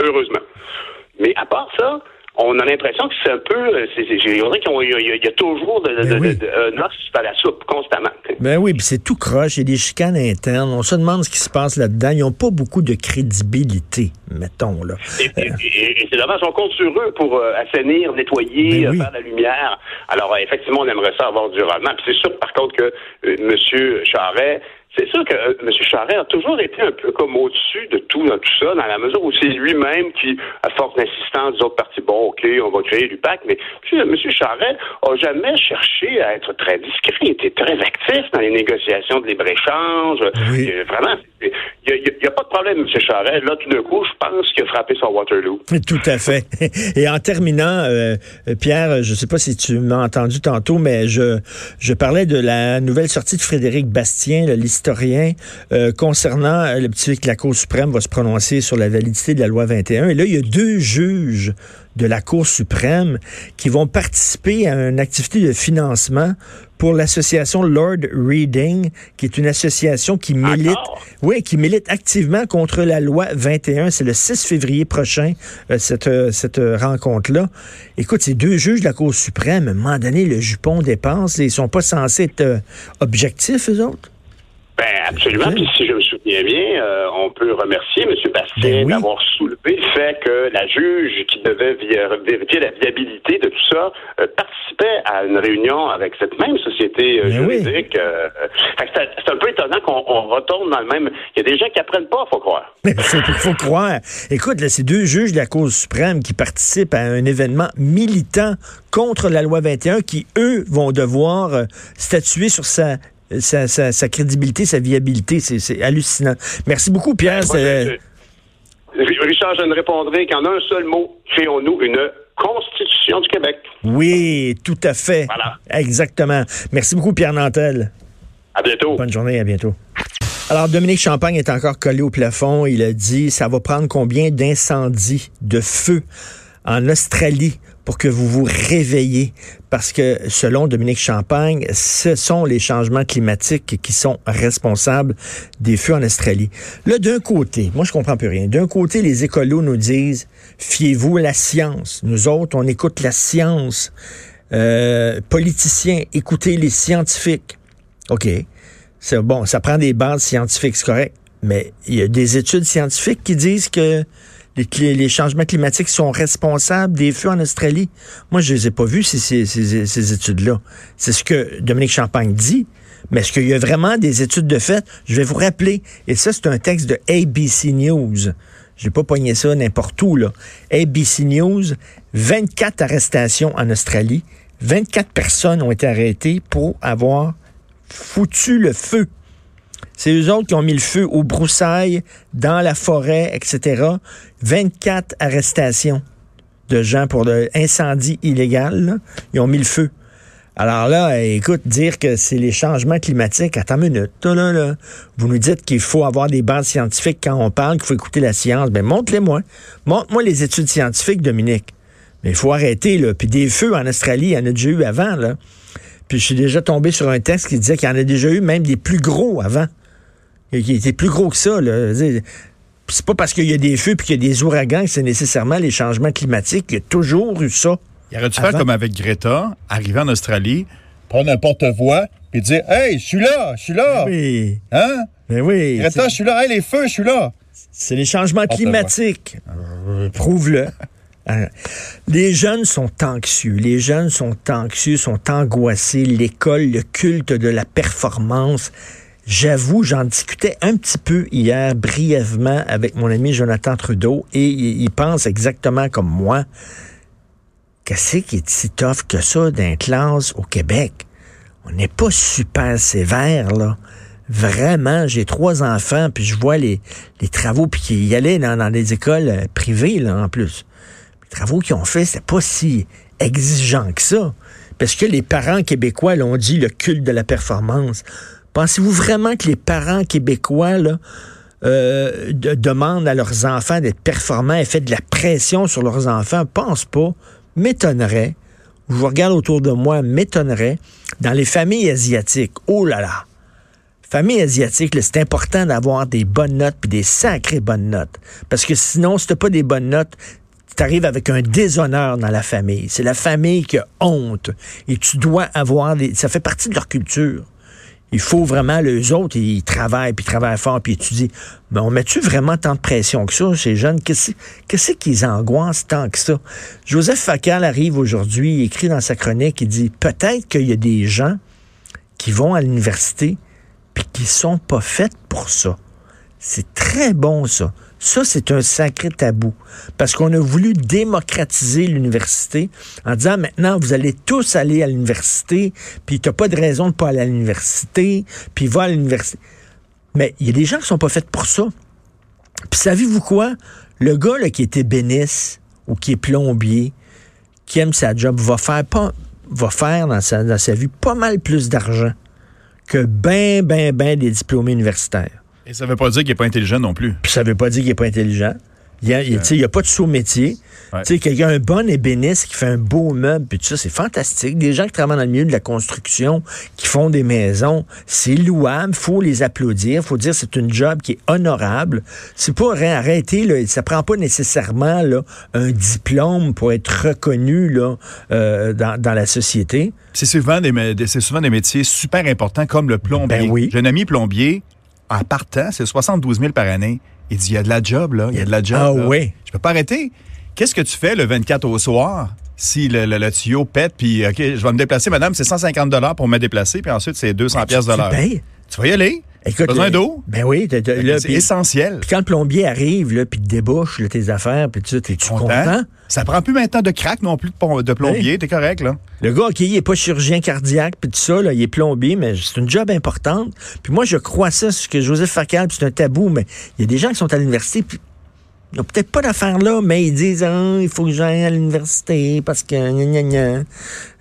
Heureusement. Mais à part ça, on a l'impression que c'est un peu. Euh, qu'il y, a toujours de, ben de, à la soupe constamment. Ben oui, puis c'est tout croche. Il y a des chicanes internes. On se demande ce qui se passe là-dedans. Ils n'ont pas beaucoup de crédibilité, mettons. là. Et, c'est dommage. On compte sur eux pour euh, assainir, nettoyer, ben faire la lumière. Alors, effectivement, on aimerait ça avoir du rendement. Puis c'est sûr, par contre, que M. Charret c'est sûr que euh, M. Charest a toujours été un peu comme au-dessus de tout dans tout ça, dans la mesure où c'est lui-même qui, à force d'insistance des autres partis, bon, OK, on va créer l'UPAC, mais M. Charest a jamais cherché à être très discret. Il était très actif dans les négociations de libre-échange. Vraiment, il n'y a, pas de problème, M. Charest. Là, tout d'un coup, je pense qu'il a frappé son Waterloo. Tout à fait. Et en terminant, euh, Pierre, je ne sais pas si tu m'as entendu tantôt, mais je, je parlais de la nouvelle sortie de Frédéric Bastien, l'histoire rien euh, concernant euh, le petit que la Cour suprême va se prononcer sur la validité de la loi 21. Et là, il y a deux juges de la Cour suprême qui vont participer à une activité de financement pour l'association Lord Reading, qui est une association qui milite, oui, qui milite activement contre la loi 21. C'est le 6 février prochain, euh, cette, cette rencontre-là. Écoute, ces deux juges de la Cour suprême, à un moment donné, le jupon dépense, ils sont pas censés être objectifs, eux autres? Ben absolument. Puis si je souviens bien, euh, on peut remercier M. Bastien d'avoir soulevé le fait que la juge qui devait vérifier la viabilité de tout ça euh, participait à une réunion avec cette même société euh, ben juridique. c'est un peu étonnant qu'on retourne dans le même. Il y a des gens qui apprennent pas, faut croire. (laughs) Il faut croire. Écoute, là, c'est deux juges de la Cour suprême qui participent à un événement militant contre la loi 21 qui, eux, vont devoir statuer sur sa sa, crédibilité, sa viabilité. C'est hallucinant. Merci beaucoup, Pierre. Richard, je ne répondrai qu'en un seul mot. Créons-nous une Constitution du Québec. Oui, tout à fait. Voilà. Exactement. Merci beaucoup, Pierre Nantel. À bientôt. Bonne journée, à bientôt. Alors, Dominique Champagne est encore collé au plafond. Il a dit, ça va prendre combien d'incendies, de feux en Australie? Pour que vous vous réveillez. Parce que selon Dominique Champagne, ce sont les changements climatiques qui sont responsables des feux en Australie. Là, d'un côté, moi je comprends plus rien. D'un côté, les écolos nous disent, fiez-vous à la science. Nous autres, on écoute la science. Euh, politiciens, écoutez les scientifiques. OK. C'est bon, ça prend des bases scientifiques, c'est correct. Mais il y a des études scientifiques qui disent que les, changements climatiques sont responsables des feux en Australie. Moi, je les ai pas vus, ces, études-là. C'est ce que Dominique Champagne dit. Mais est-ce qu'il y a vraiment des études de fait? Je vais vous rappeler. Et ça, c'est un texte de ABC News. J'ai pas pogné ça n'importe où, là. ABC News, 24 arrestations en Australie. 24 personnes ont été arrêtées pour avoir foutu le feu c'est eux autres qui ont mis le feu aux broussailles, dans la forêt, etc. 24 arrestations. de gens pour l'incendie illégal. Ils ont mis le feu. Alors là, écoute, dire que c'est les changements climatiques, attends une minute, là, là, vous nous dites qu'il faut avoir des bases scientifiques quand on parle, qu'il faut écouter la science. Ben, montre-les-moi. Montre-moi les études scientifiques, Dominique. Mais il faut arrêter, là. Puis des feux en Australie, il y en a déjà eu avant, là. Puis je suis déjà tombé sur un texte qui disait qu'il y en a déjà eu même des plus gros avant. Étaient plus gros que ça, là. C'est pas parce qu'il y a des feux puis qu'il y a des ouragans que c'est nécessairement les changements climatiques. Il y a toujours eu ça. Il aurait dû faire comme avec Greta, arriver en Australie, prendre un porte-voix, puis dire Hey, je suis là, je suis là. Oui. Hein? Mais oui. Greta, je suis là. Hey, les feux, je suis là. C'est les changements climatiques. Euh, prouve-le. Hein? (laughs) Les jeunes sont anxieux. Les jeunes sont anxieux, sont angoissés. L'école, le culte de la performance. J'avoue, j'en discutais un petit peu hier brièvement avec mon ami Jonathan Trudeau et il pense exactement comme moi. Qu'est-ce qui est si tough que ça d'un classe au Québec? On n'est pas super sévère, là. Vraiment, j'ai trois enfants, puis je vois les, les travaux, puis y allaient dans, dans des écoles euh, privées, là, en plus. Les travaux qu'ils ont fait, c'est pas si exigeant que ça. Parce que les parents québécois l'ont dit, le culte de la performance. Pensez-vous vraiment que les parents québécois, euh, demandent à leurs enfants d'être performants et fait de la pression sur leurs enfants? Pense pas m'étonnerait, je regarde autour de moi, m'étonnerait, dans les familles asiatiques, oh là là, famille asiatique, c'est important d'avoir des bonnes notes puis des sacrées bonnes notes. Parce que sinon, si t'as pas des bonnes notes, tu arrives avec un déshonneur dans la famille. C'est la famille qui a honte. Et tu dois avoir des... Ça fait partie de leur culture il faut vraiment, les autres, ils travaillent, puis ils travaillent fort, puis étudient. Mais on met-tu vraiment tant de pression que ça, ces jeunes? Qu'est-ce qu'ils angoissent tant que ça? Joseph Facal arrive aujourd'hui, il écrit dans sa chronique, il dit, peut-être qu'il y a des gens qui vont à l'université, puis qui sont pas faits pour ça. C'est très bon, ça. Ça, c'est un sacré tabou. Parce qu'on a voulu démocratiser l'université en disant maintenant, vous allez tous aller à l'université, puis tu n'as pas de raison de pas aller à l'université, puis va à l'université. Mais il y a des gens qui sont pas faits pour ça. Puis savez-vous quoi? Le gars là, qui était bénisse ou qui est plombier, qui aime sa job, va faire, pas, va faire dans, sa, dans sa vie pas mal plus d'argent que ben, ben, ben des diplômés universitaires. Et ça ne veut pas dire qu'il n'est pas intelligent non plus. Puis ça ne veut pas dire qu'il n'est pas intelligent. Il n'y a, a, pas de sous-métier. sais Quelqu'un, un bon ébéniste qui fait un beau meuble, puis tout ça, c'est fantastique. Des gens qui travaillent dans le milieu de la construction, qui font des maisons, c'est louable, faut les applaudir, faut dire c'est une job qui est honorable. C'est pas arrêter, là, ça prend pas nécessairement là, un diplôme pour être reconnu là, euh, dans, dans, la société. C'est souvent des, c'est souvent des métiers super importants comme le plombier. Ben oui. J'ai un ami plombier, en partant, c'est 72 000 par année. Il dit, il y a de la job, là. Il y a de la job. Ah oui. Je peux pas arrêter. Qu'est-ce que tu fais le 24 au soir si le, tuyau pète, puis, OK, je vais me déplacer, madame, c'est 150 pour me déplacer, puis ensuite, c'est 200 pièces de l'heure. Tu vas y aller. Écoute, besoin d'eau? Ben oui. C'est essentiel. Puis quand le plombier arrive, là, puis débouche tes affaires, puis tu es-tu content? Ça prend plus maintenant de crack non plus de, plombier. T'es correct, là. Le gars, OK, il est pas chirurgien cardiaque, puis tout ça, là, il est plombier, mais c'est une job importante. Puis moi, je crois ça, ce que Joseph Facal, c'est un tabou, mais il y a des gens qui sont à l'université, puis ils n'ont peut-être pas d'affaires là, mais ils disent ah, il faut que j'aille à l'université parce que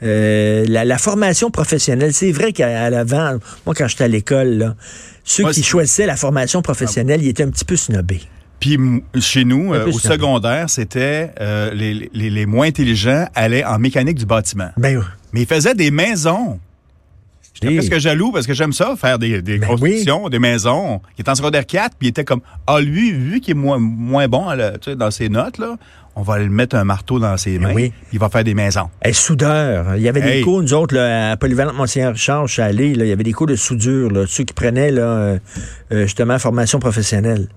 euh, la, formation professionnelle, c'est vrai qu'à l'avant, moi quand j'étais à l'école, ceux qui choisissaient la formation professionnelle, ils étaient un petit peu snobés. Puis chez nous, euh, au secondaire, c'était euh, les, les, moins intelligents allaient en mécanique du bâtiment. Ben, mais ils faisaient des maisons. J'étais presque jaloux parce que j'aime ça, faire des, des ben constructions, des maisons. Il est en secondaire 4, puis il était comme, ah, lui, vu qu'il est moins, moins bon dans ses notes, là, on va lui mettre un marteau dans ses ben mains, il va faire des maisons. Et soudeur. Il y avait des cours, nous autres, là, à Polyvalente Monseigneur Richard, je suis allé, là, il y avait des cours de soudure, là, ceux qui prenaient là, euh, euh, justement formation professionnelle.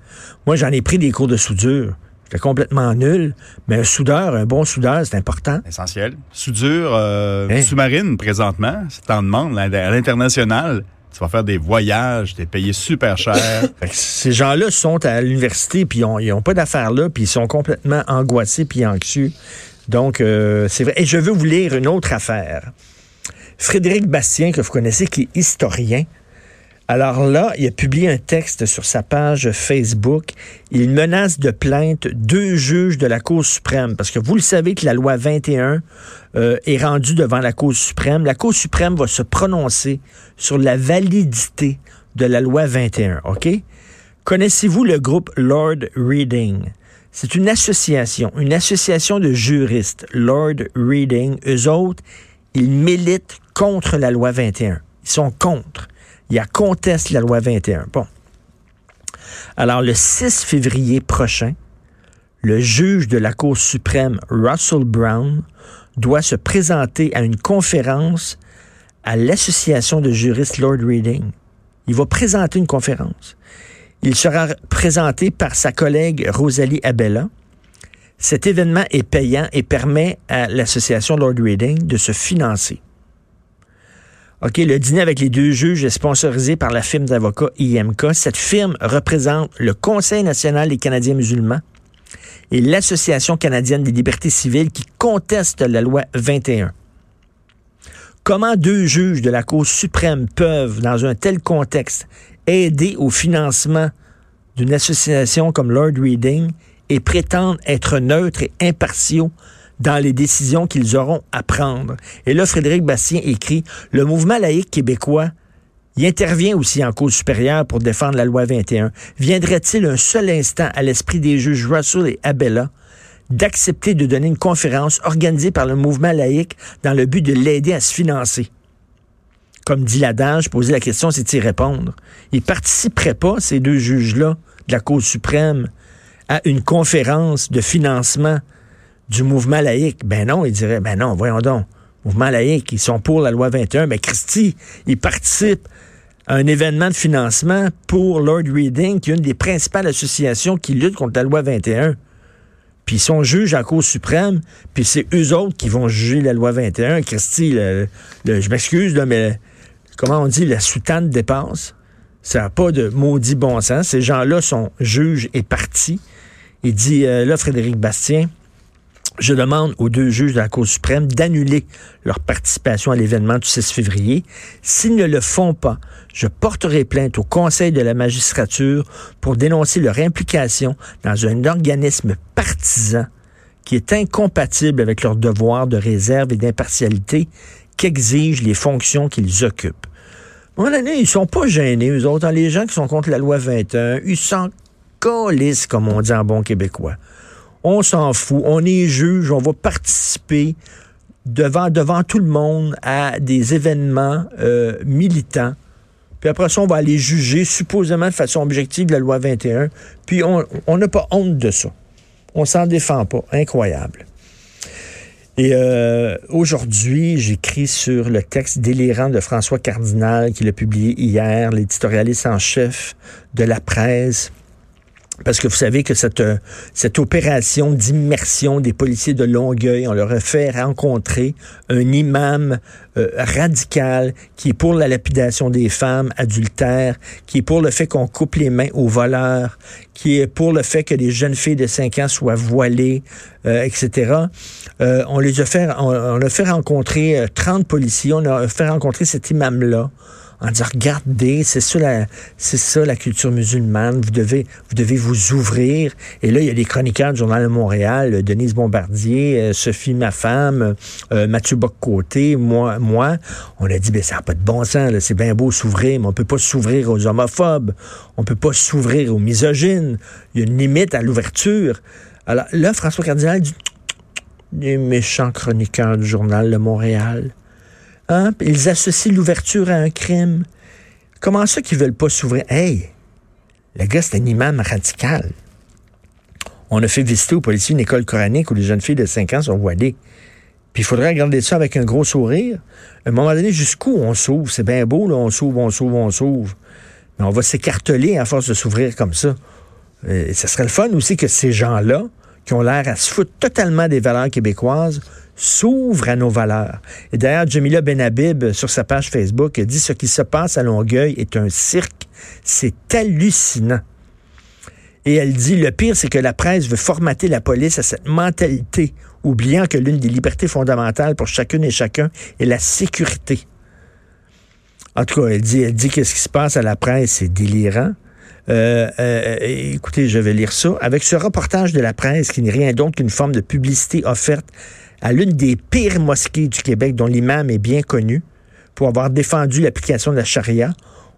Moi, j'en ai pris des cours de soudure. C'était complètement nul. Mais un soudeur, un bon soudeur, c'est important. Essentiel. Soudure euh, hein? sous-marine, présentement, c'est en demande à l'international. Tu vas faire des voyages, tu es payé super cher. (laughs) Ces gens-là sont à l'université, puis ils n'ont pas d'affaires là, puis ils sont complètement angoissés puis anxieux. Donc, euh, c'est vrai. Et je veux vous lire une autre affaire. Frédéric Bastien, que vous connaissez, qui est historien, Alors là, il a publié un texte sur sa page Facebook. Il menace de plainte deux juges de la Cour suprême, parce que vous le savez que la loi 21 euh, est rendue devant la Cour suprême. La Cour suprême va se prononcer sur la validité de la loi 21, OK? Connaissez-vous le groupe Lord Reading? C'est une association, une association de juristes, Lord Reading. Eux autres, ils militent contre la loi 21. Ils sont contre. Il a conteste la loi 21. Bon. Alors, le 6 février prochain, le juge de la Cour suprême, Russell Brown, doit se présenter à une conférence à l'Association de juristes Lord Reading. Il va présenter une conférence. Il sera présenté par sa collègue Rosalie Abella. Cet événement est payant et permet à l'Association Lord Reading de se financer. OK, le dîner avec les deux juges est sponsorisé par la firme d'avocats IMK. Cette firme représente le Conseil national des Canadiens musulmans et l'Association canadienne des libertés civiles qui conteste la loi 21. Comment deux juges de la Cour suprême peuvent, dans un tel contexte, aider au financement d'une association comme Lord Reading et prétendre être neutres et impartiaux dans les décisions qu'ils auront à prendre. Et là, Frédéric Bastien écrit, le mouvement laïque québécois il intervient aussi en cause supérieure pour défendre la loi 21. Viendrait-il un seul instant à l'esprit des juges Russell et Abella d'accepter de donner une conférence organisée par le mouvement laïque dans le but de l'aider à se financer? Comme dit l'adage, poser la question, c'est y répondre. Ils participeraient pas, ces deux juges-là, de la Cour suprême, à une conférence de financement du mouvement laïque. Ben non, il dirait, ben non, voyons donc. Mouvement laïque, ils sont pour la loi 21. Ben Christy, ils participent à un événement de financement pour Lord Reading, qui est une des principales associations qui luttent contre la loi 21. Puis ils sont juges la Cour suprême, puis c'est eux autres qui vont juger la loi 21. Christy, je m'excuse, mais comment on dit, la soutane dépasse. Ça n'a pas de maudit bon sens. Ces gens-là sont juges et partis. Il dit, euh, là, Frédéric Bastien, je demande aux deux juges de la Cour suprême d'annuler leur participation à l'événement du 6 février. S'ils ne le font pas, je porterai plainte au Conseil de la magistrature pour dénoncer leur implication dans un organisme partisan qui est incompatible avec leur devoir de réserve et d'impartialité qu'exigent les fonctions qu'ils occupent. À un moment ils sont pas gênés, eux autres. Hein, les gens qui sont contre la loi 21, ils s'en colissent, comme on dit en bon québécois on s'en fout, on est juge, on va participer devant, devant tout le monde à des événements euh, militants. Puis après ça, on va aller juger supposément de façon objective la loi 21. Puis on n'a pas honte de ça. On s'en défend pas. Incroyable. Et euh, aujourd'hui, j'écris sur le texte délirant de François Cardinal qu'il a publié hier, l'éditorialiste en chef de la presse. Parce que vous savez que cette, euh, cette opération d'immersion des policiers de Longueuil, on leur a fait rencontrer un imam euh, radical qui est pour la lapidation des femmes adultères, qui est pour le fait qu'on coupe les mains aux voleurs, qui est pour le fait que les jeunes filles de 5 ans soient voilées, euh, etc. on les a fait, on, a fait rencontrer 30 policiers, on a fait rencontrer cet imam-là en disant regardez, c'est ça la, c'est ça la culture musulmane. Vous devez, vous devez vous ouvrir. Et là, il y a des chroniqueurs du Journal de Montréal, euh, Denise Bombardier, euh, Sophie, ma femme, euh, Mathieu Boccoté, moi, moi. On a dit, ben ça n'a pas de bon sens. C'est bien beau s'ouvrir, mais on peut pas s'ouvrir aux homophobes. On peut pas s'ouvrir aux misogynes. Il y a une limite à l'ouverture. Alors là, François Cardinal dit, (tsk) les méchants chroniqueurs du Journal de Montréal. Hein? Ils associent l'ouverture à un crime. Comment ça qu'ils veulent pas s'ouvrir? Hey, le gars, c'est un imam radical. On a fait visiter aux policiers une école coranique où les jeunes filles de 5 ans sont voilées. Puis il faudrait regarder ça avec un gros sourire. À un moment donné, jusqu'où on s'ouvre? C'est bien beau, là, on s'ouvre, on s'ouvre, on s'ouvre. Mais on va s'écarteler à force de s'ouvrir comme ça. Et ce serait le fun aussi que ces gens-là, qui ont l'air à se foutre totalement des valeurs québécoises, s'ouvre à nos valeurs. Et d'ailleurs, Jamila Benhabib, sur sa page Facebook, dit ce qui se passe à Longueuil est un cirque. C'est hallucinant. Et elle dit, le pire, c'est que la presse veut formater la police à cette mentalité, oubliant que l'une des libertés fondamentales pour chacune et chacun est la sécurité. En tout cas, elle dit, elle dit qu'est-ce qui se passe à la presse, c'est délirant. Euh, euh, écoutez, je vais lire ça. Avec ce reportage de la presse qui n'est rien d'autre qu'une forme de publicité offerte à l'une des pires mosquées du Québec, dont l'imam est bien connu pour avoir défendu l'application de la charia,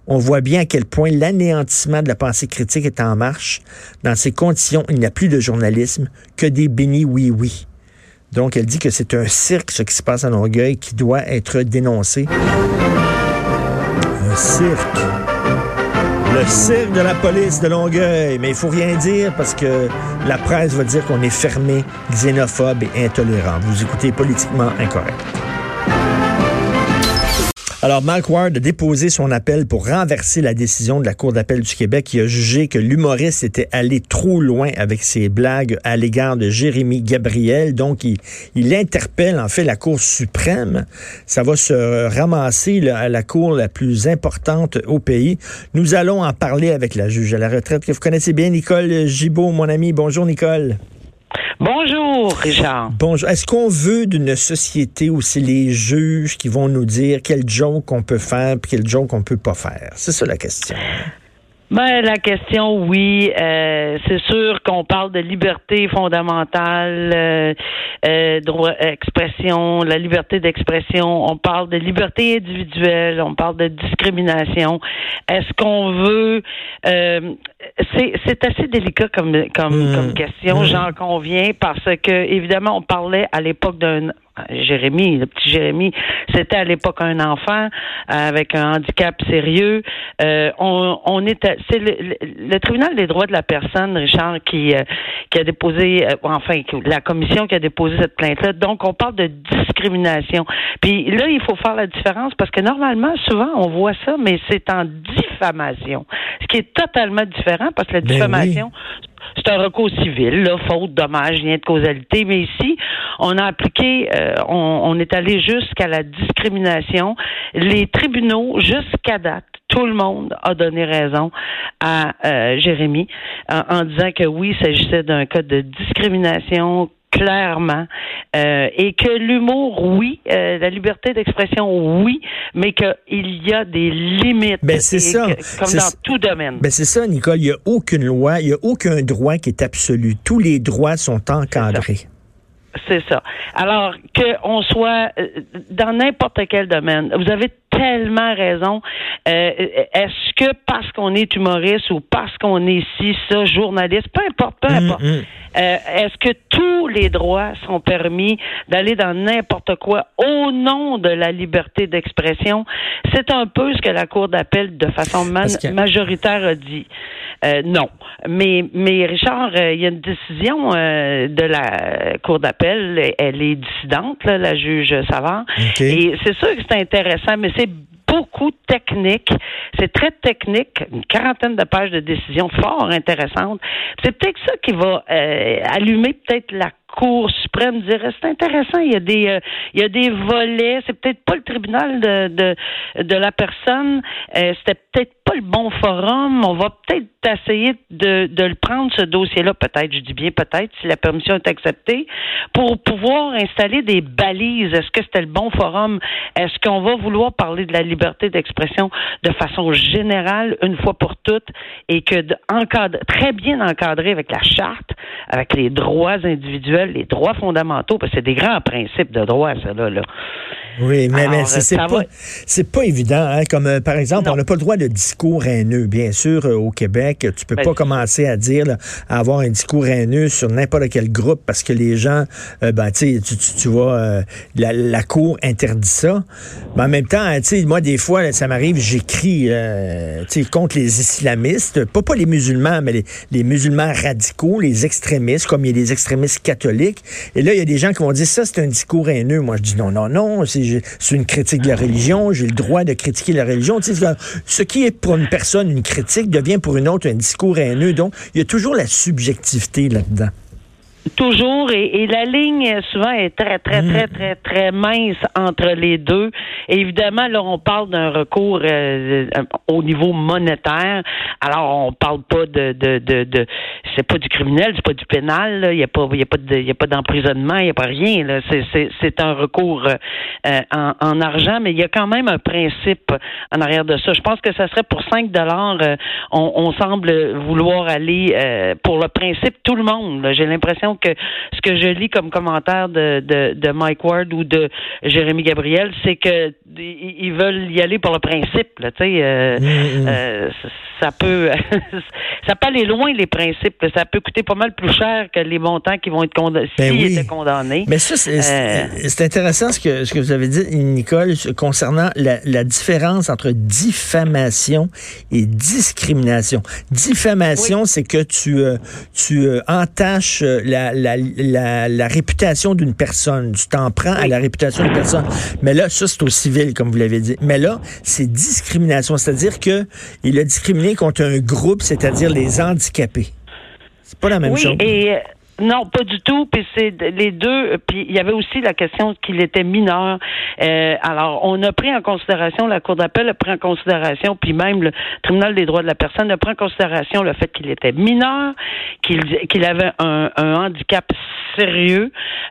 on voit bien à quel point l'anéantissement de la pensée critique est en marche. Dans ces conditions, il n'y a plus de journalisme que des bénis oui-oui. Donc, elle dit que c'est un cirque, ce qui se passe à Longueuil, qui doit être dénoncé. Un cirque. Le cirque de la police de Longueuil. Mais il faut rien dire parce que la presse va dire qu'on est fermé, xénophobe et intolérant. Vous écoutez politiquement incorrect. Alors, Mark Ward a déposé son appel pour renverser la décision de la Cour d'appel du Québec qui a jugé que l'humoriste était allé trop loin avec ses blagues à l'égard de Jérémy Gabriel. Donc, il, interpelle en fait la Cour suprême. Ça va se ramasser à la Cour la plus importante au pays. Nous allons en parler avec la juge à la retraite que vous connaissez bien, Nicole Gibault, mon ami. Bonjour, Nicole. Bonjour, Richard. Bonjour. Est-ce qu'on veut d'une société où c'est les juges qui vont nous dire quel joke on peut faire et quel joke on peut pas faire? C'est ça la question. Ben, la question, oui, euh, c'est sûr qu'on parle de liberté fondamentale, euh, euh, droit expression, la liberté d'expression. On parle de liberté individuelle, on parle de discrimination. Est-ce qu'on veut euh, c'est, c'est assez délicat comme comme, mmh. comme question, mmh. j'en conviens, parce que évidemment on parlait à l'époque d'un Jérémy, le petit Jérémy, c'était à l'époque un enfant avec un handicap sérieux. Euh, on, on était, c'est le, le, tribunal des droits de la personne, Richard, qui euh, qui a déposé, euh, enfin la commission qui a déposé cette plainte-là. Donc on parle de discrimination. Puis là, il faut faire la différence parce que normalement, souvent, on voit ça, mais c'est en diffamation, ce qui est totalement différent parce que la ben diffamation, c'est un recours civil, là, faute, dommage, lien de causalité. Mais ici, on a appliqué, euh, on, est allé jusqu'à la discrimination. Les tribunaux, jusqu'à date, tout le monde a donné raison à euh, Jérémy en, disant que oui, il s'agissait d'un cas de discrimination clairement euh, et que l'humour, oui, euh, la liberté d'expression, oui, mais qu'il y a des limites. Ben c'est ça. comme dans tout domaine. Ben c'est ça, Nicole. Il n'y a aucune loi, il n'y a aucun droit qui est absolu. Tous les droits sont encadrés. C'est ça. Alors qu'on soit euh, dans n'importe quel domaine, vous avez tellement raison. Euh, est-ce que parce qu'on est humoriste ou parce qu'on est ici, ça, journaliste, peu importe, peu mm, importe. Mm. Euh, est-ce que tous les droits sont permis d'aller dans n'importe quoi au nom de la liberté d'expression? C'est un peu ce que la Cour d'appel, de façon majoritaire, a dit. Euh, non. Mais, mais Richard, il y a une décision de la Cour d'appel. Elle est dissidente, là, la juge Savant. Et c'est sûr que c'est intéressant, mais c'est beaucoup technique. C'est très technique, une quarantaine de pages de décisions fort intéressantes. C'est peut-être ça qui va euh, allumer peut-être la Cour suprême dirait c'est intéressant, il y a des euh, il y a des volets, c'est peut-être pas le tribunal de de, de la personne, euh, c'était peut-être pas le bon forum, on va peut-être essayer de, de le prendre ce dossier-là, peut-être, je dis bien peut-être, si la permission est acceptée, pour pouvoir installer des balises. Est-ce que c'était le bon forum? Est-ce qu'on va vouloir parler de la liberté d'expression de façon générale, une fois pour toutes, et que encadre, très bien encadré avec la charte, avec les droits individuels, les droits fondamentaux, parce que c'est des grands principes de droit, ça, là. là. Oui, mais, mais c'est pas, pas évident. Hein, comme euh, par exemple, on n'a pas le droit de discours haineux. Bien sûr, euh, au Québec, tu peux ben, pas commencer à dire, à avoir un discours haineux sur n'importe quel groupe parce que les gens, euh, ben, tu, tu vois, la, la, Cour interdit ça. Mais en même temps, moi, des fois, ça m'arrive, j'écris contre les islamistes, pas, pas les musulmans, mais les, les musulmans radicaux, les extrémistes, comme il y a des extrémistes catholiques. Et là, il y a des gens qui vont dire, ça, c'est un discours haineux. Moi, je dis, non, non, non, c'est c'est une critique de la religion, j'ai le droit de critiquer la religion. ce qui est pour une personne une critique devient pour une autre un discours haineux. Donc, il y a toujours la subjectivité là-dedans. Toujours, et, la ligne souvent est très, très, très, mm. très, très mince entre les deux. Et évidemment, là, on parle d'un recours euh, au niveau monétaire. Alors, on parle pas de, de, de, de c'est pas du criminel, c'est pas du pénal. Il y a pas, y a pas, de, y a pas d'emprisonnement, il y a pas rien. Là. C'est, c'est, un recours euh, en, en, argent, mais il y a quand même un principe en arrière de ça. Je pense que ça serait pour 5 dollars. Euh, on, on, semble vouloir aller pour le principe tout le monde. J'ai l'impression que ce que je lis comme commentaire de, de, de Mike Ward ou de Jérémy Gabriel, c'est que ils veulent y aller pour le principe. Là, euh, mm, mm. euh, ça peut (laughs) ça peut aller loin les principes. Ça peut coûter pas mal plus cher que les montants qui vont être condamnés ben étaient condamnés. Mais ça, euh, c'est intéressant ce que, ce que vous avez dit, Nicole, concernant la, la différence entre diffamation et discrimination. Diffamation, c'est que tu, tu entaches la, la, la, la réputation d'une personne. Tu t'en prends à la réputation d'une personne. Mais là, ça, c'est au civil, comme vous l'avez dit. Mais là, c'est discrimination. C'est-à-dire que il a discriminé contre un groupe, c'est-à-dire les handicapés. C'est pas la même chose. Et non, pas du tout. Puis c'est les deux. Puis il y avait aussi la question qu'il était mineur. Euh, alors, on a pris en considération, la Cour d'appel a pris en considération, puis même le Tribunal des droits de la personne a pris en considération le fait qu'il était mineur, qu'il avait un, handicap sérieux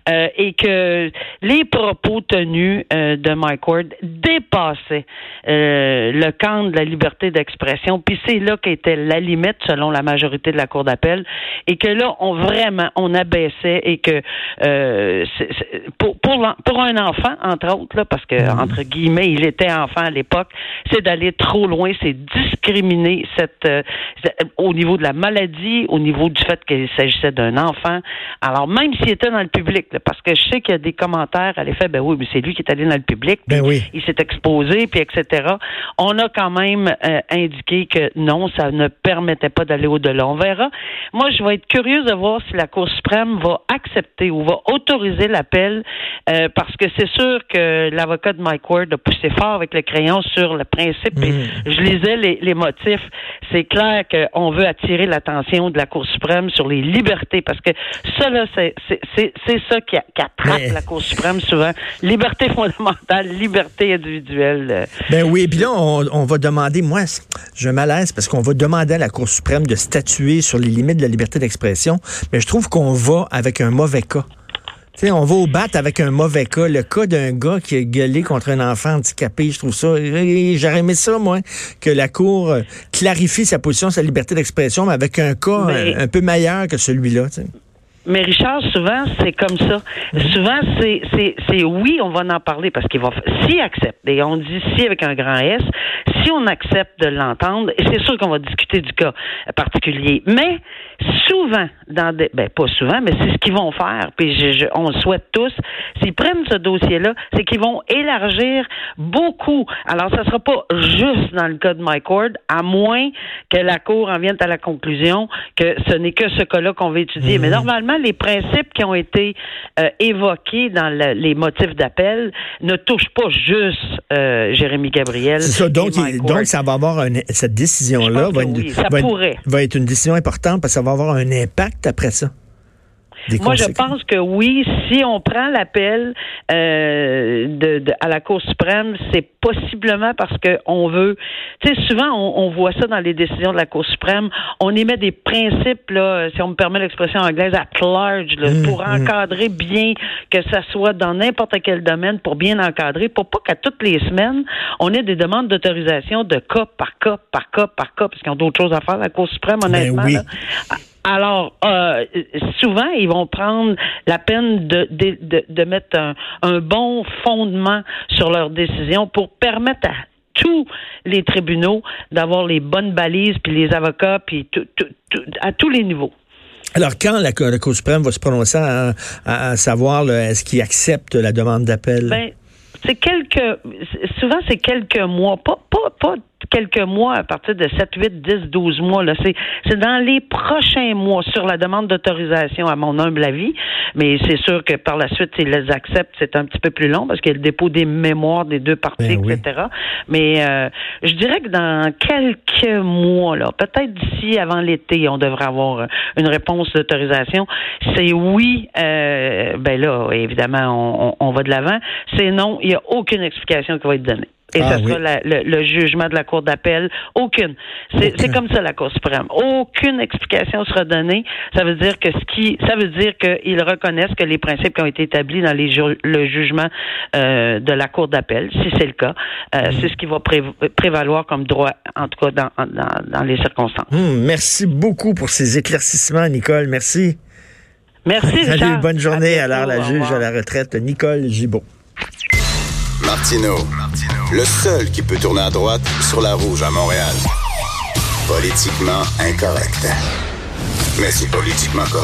euh, et que les propos tenus euh, de Mike Ward dépassaient le camp de la liberté d'expression. Puis c'est là qu'était la limite, selon la majorité de la Cour d'appel, et que là, on vraiment on abaissait et que euh, pour, pour, un enfant, entre autres, là, parce que, mhm. entre guillemets, il était enfant à l'époque, c'est d'aller trop loin, c'est discriminer cette, euh, au niveau de la maladie, au niveau du fait qu'il s'agissait d'un enfant. Alors, même s'il était dans le public, parce que je sais qu'il y a des commentaires à l'effet, ben oui, mais c'est lui qui est allé dans le public, ben oui. il s'est exposé, puis etc. On a quand même euh, indiqué que non, ça ne permettait pas d'aller au-delà. On verra. Moi, je vais être curieuse de voir si la Cour suprême va accepter ou va autoriser l'appel euh, parce que c'est sûr que l'avocat de Mike Ward a poussé fort avec le crayon sur le principe. Et mm. je lisais les, les motifs. C'est clair qu'on veut attirer l'attention de la Cour suprême sur les libertés parce que ça, là, c'est ça qui, qui attrape la Cour suprême souvent. Liberté fondamentale, (laughs) liberté individuelle. Ben oui, et puis là, on, on va demander, moi, je malaise parce qu'on va demander à la Cour suprême de statuer sur les limites de la liberté d'expression, mais je trouve qu'on va avec un mauvais cas. on va au bat avec un mauvais cas. Le cas d'un gars qui a gueulé contre un enfant handicapé, je trouve ça. J'aurais aimé ça, moi, que la Cour euh, clarifie sa position, sa liberté d'expression, mais avec un cas un, peu meilleur que celui-là. Mais Richard, souvent, c'est comme ça. Souvent, c'est, c'est, c'est oui, on va en parler parce qu'il va, s'il accepte, et on dit si avec un grand S, si on accepte de l'entendre, c'est sûr qu'on va discuter du cas particulier. Mais souvent, dans des, ben pas souvent, mais c'est ce qu'ils vont faire, puis je, on le souhaite tous, s'ils prennent ce dossier-là, c'est qu'ils vont élargir beaucoup. Alors, ça sera pas juste dans le cas de Mike Ward, à moins que la Cour en vienne à la conclusion que ce n'est que ce cas-là qu'on va étudier. Mais mhm. normalement, les principes qui ont été euh, évoqués dans les motifs d'appel ne touchent pas juste euh, Jérémy Gabriel. C'est ça, donc, donc ça va avoir cette décision-là va, va, être une décision importante parce que ça va avoir un impact après ça. Moi, je pense que oui, si on prend l'appel euh, de, à la Cour suprême, c'est possiblement parce qu'on veut. Tu sais, souvent, on, voit ça dans les décisions de la Cour suprême. On émet des principes, là, si on me permet l'expression anglaise, at large, mmh, pour mmh. encadrer bien, que ça soit dans n'importe quel domaine, pour bien encadrer, pour pas qu'à toutes les semaines, on ait des demandes d'autorisation de cas par cas, par cas, par cas, parce qu'ils ont d'autres choses à faire, la Cour suprême, ben honnêtement. Alors, euh, souvent, ils vont prendre la peine de, de, de, mettre un, un, bon fondement sur leur décision pour permettre à tous les tribunaux d'avoir les bonnes balises, puis les avocats, puis à tous les niveaux. Alors, quand la, Cour suprême va se prononcer à, savoir est-ce qu'ils acceptent la demande d'appel? Ben, c'est quelques souvent c'est quelques mois, pas pas pas quelques mois, à partir de 7, 8, 10, 12 mois. Là, c'est, c'est dans les prochains mois sur la demande d'autorisation, à mon humble avis. Mais c'est sûr que par la suite, s'ils les acceptent, c'est un petit peu plus long parce qu'il y a le dépôt des mémoires des deux parties, ben etc. Mais euh, je dirais que dans quelques mois, là, peut-être d'ici avant l'été, on devrait avoir une réponse d'autorisation. C'est oui, euh, ben là, évidemment, on, on va de l'avant. C'est non, il n'y a aucune explication qui va être donnée. Et ah, ça sera le, jugement de la Cour d'appel. Aucune. C'est comme ça la Cour suprême. Aucune explication sera donnée. Ça veut dire que ce qui, ça veut dire qu'ils reconnaissent que les principes qui ont été établis dans les le jugement euh, de la Cour d'appel, si c'est le cas, euh, mm. c'est ce qui va prévaloir comme droit, en tout cas dans, dans, dans les circonstances. Mm, merci beaucoup pour ces éclaircissements, Nicole. Merci. Merci. (laughs) Salut, bonne journée. Alors, la juge à la retraite, Nicole Gibault. Martino, le seul qui peut tourner à droite sur la rouge à Montréal. Politiquement incorrect. Mais c'est politiquement correct.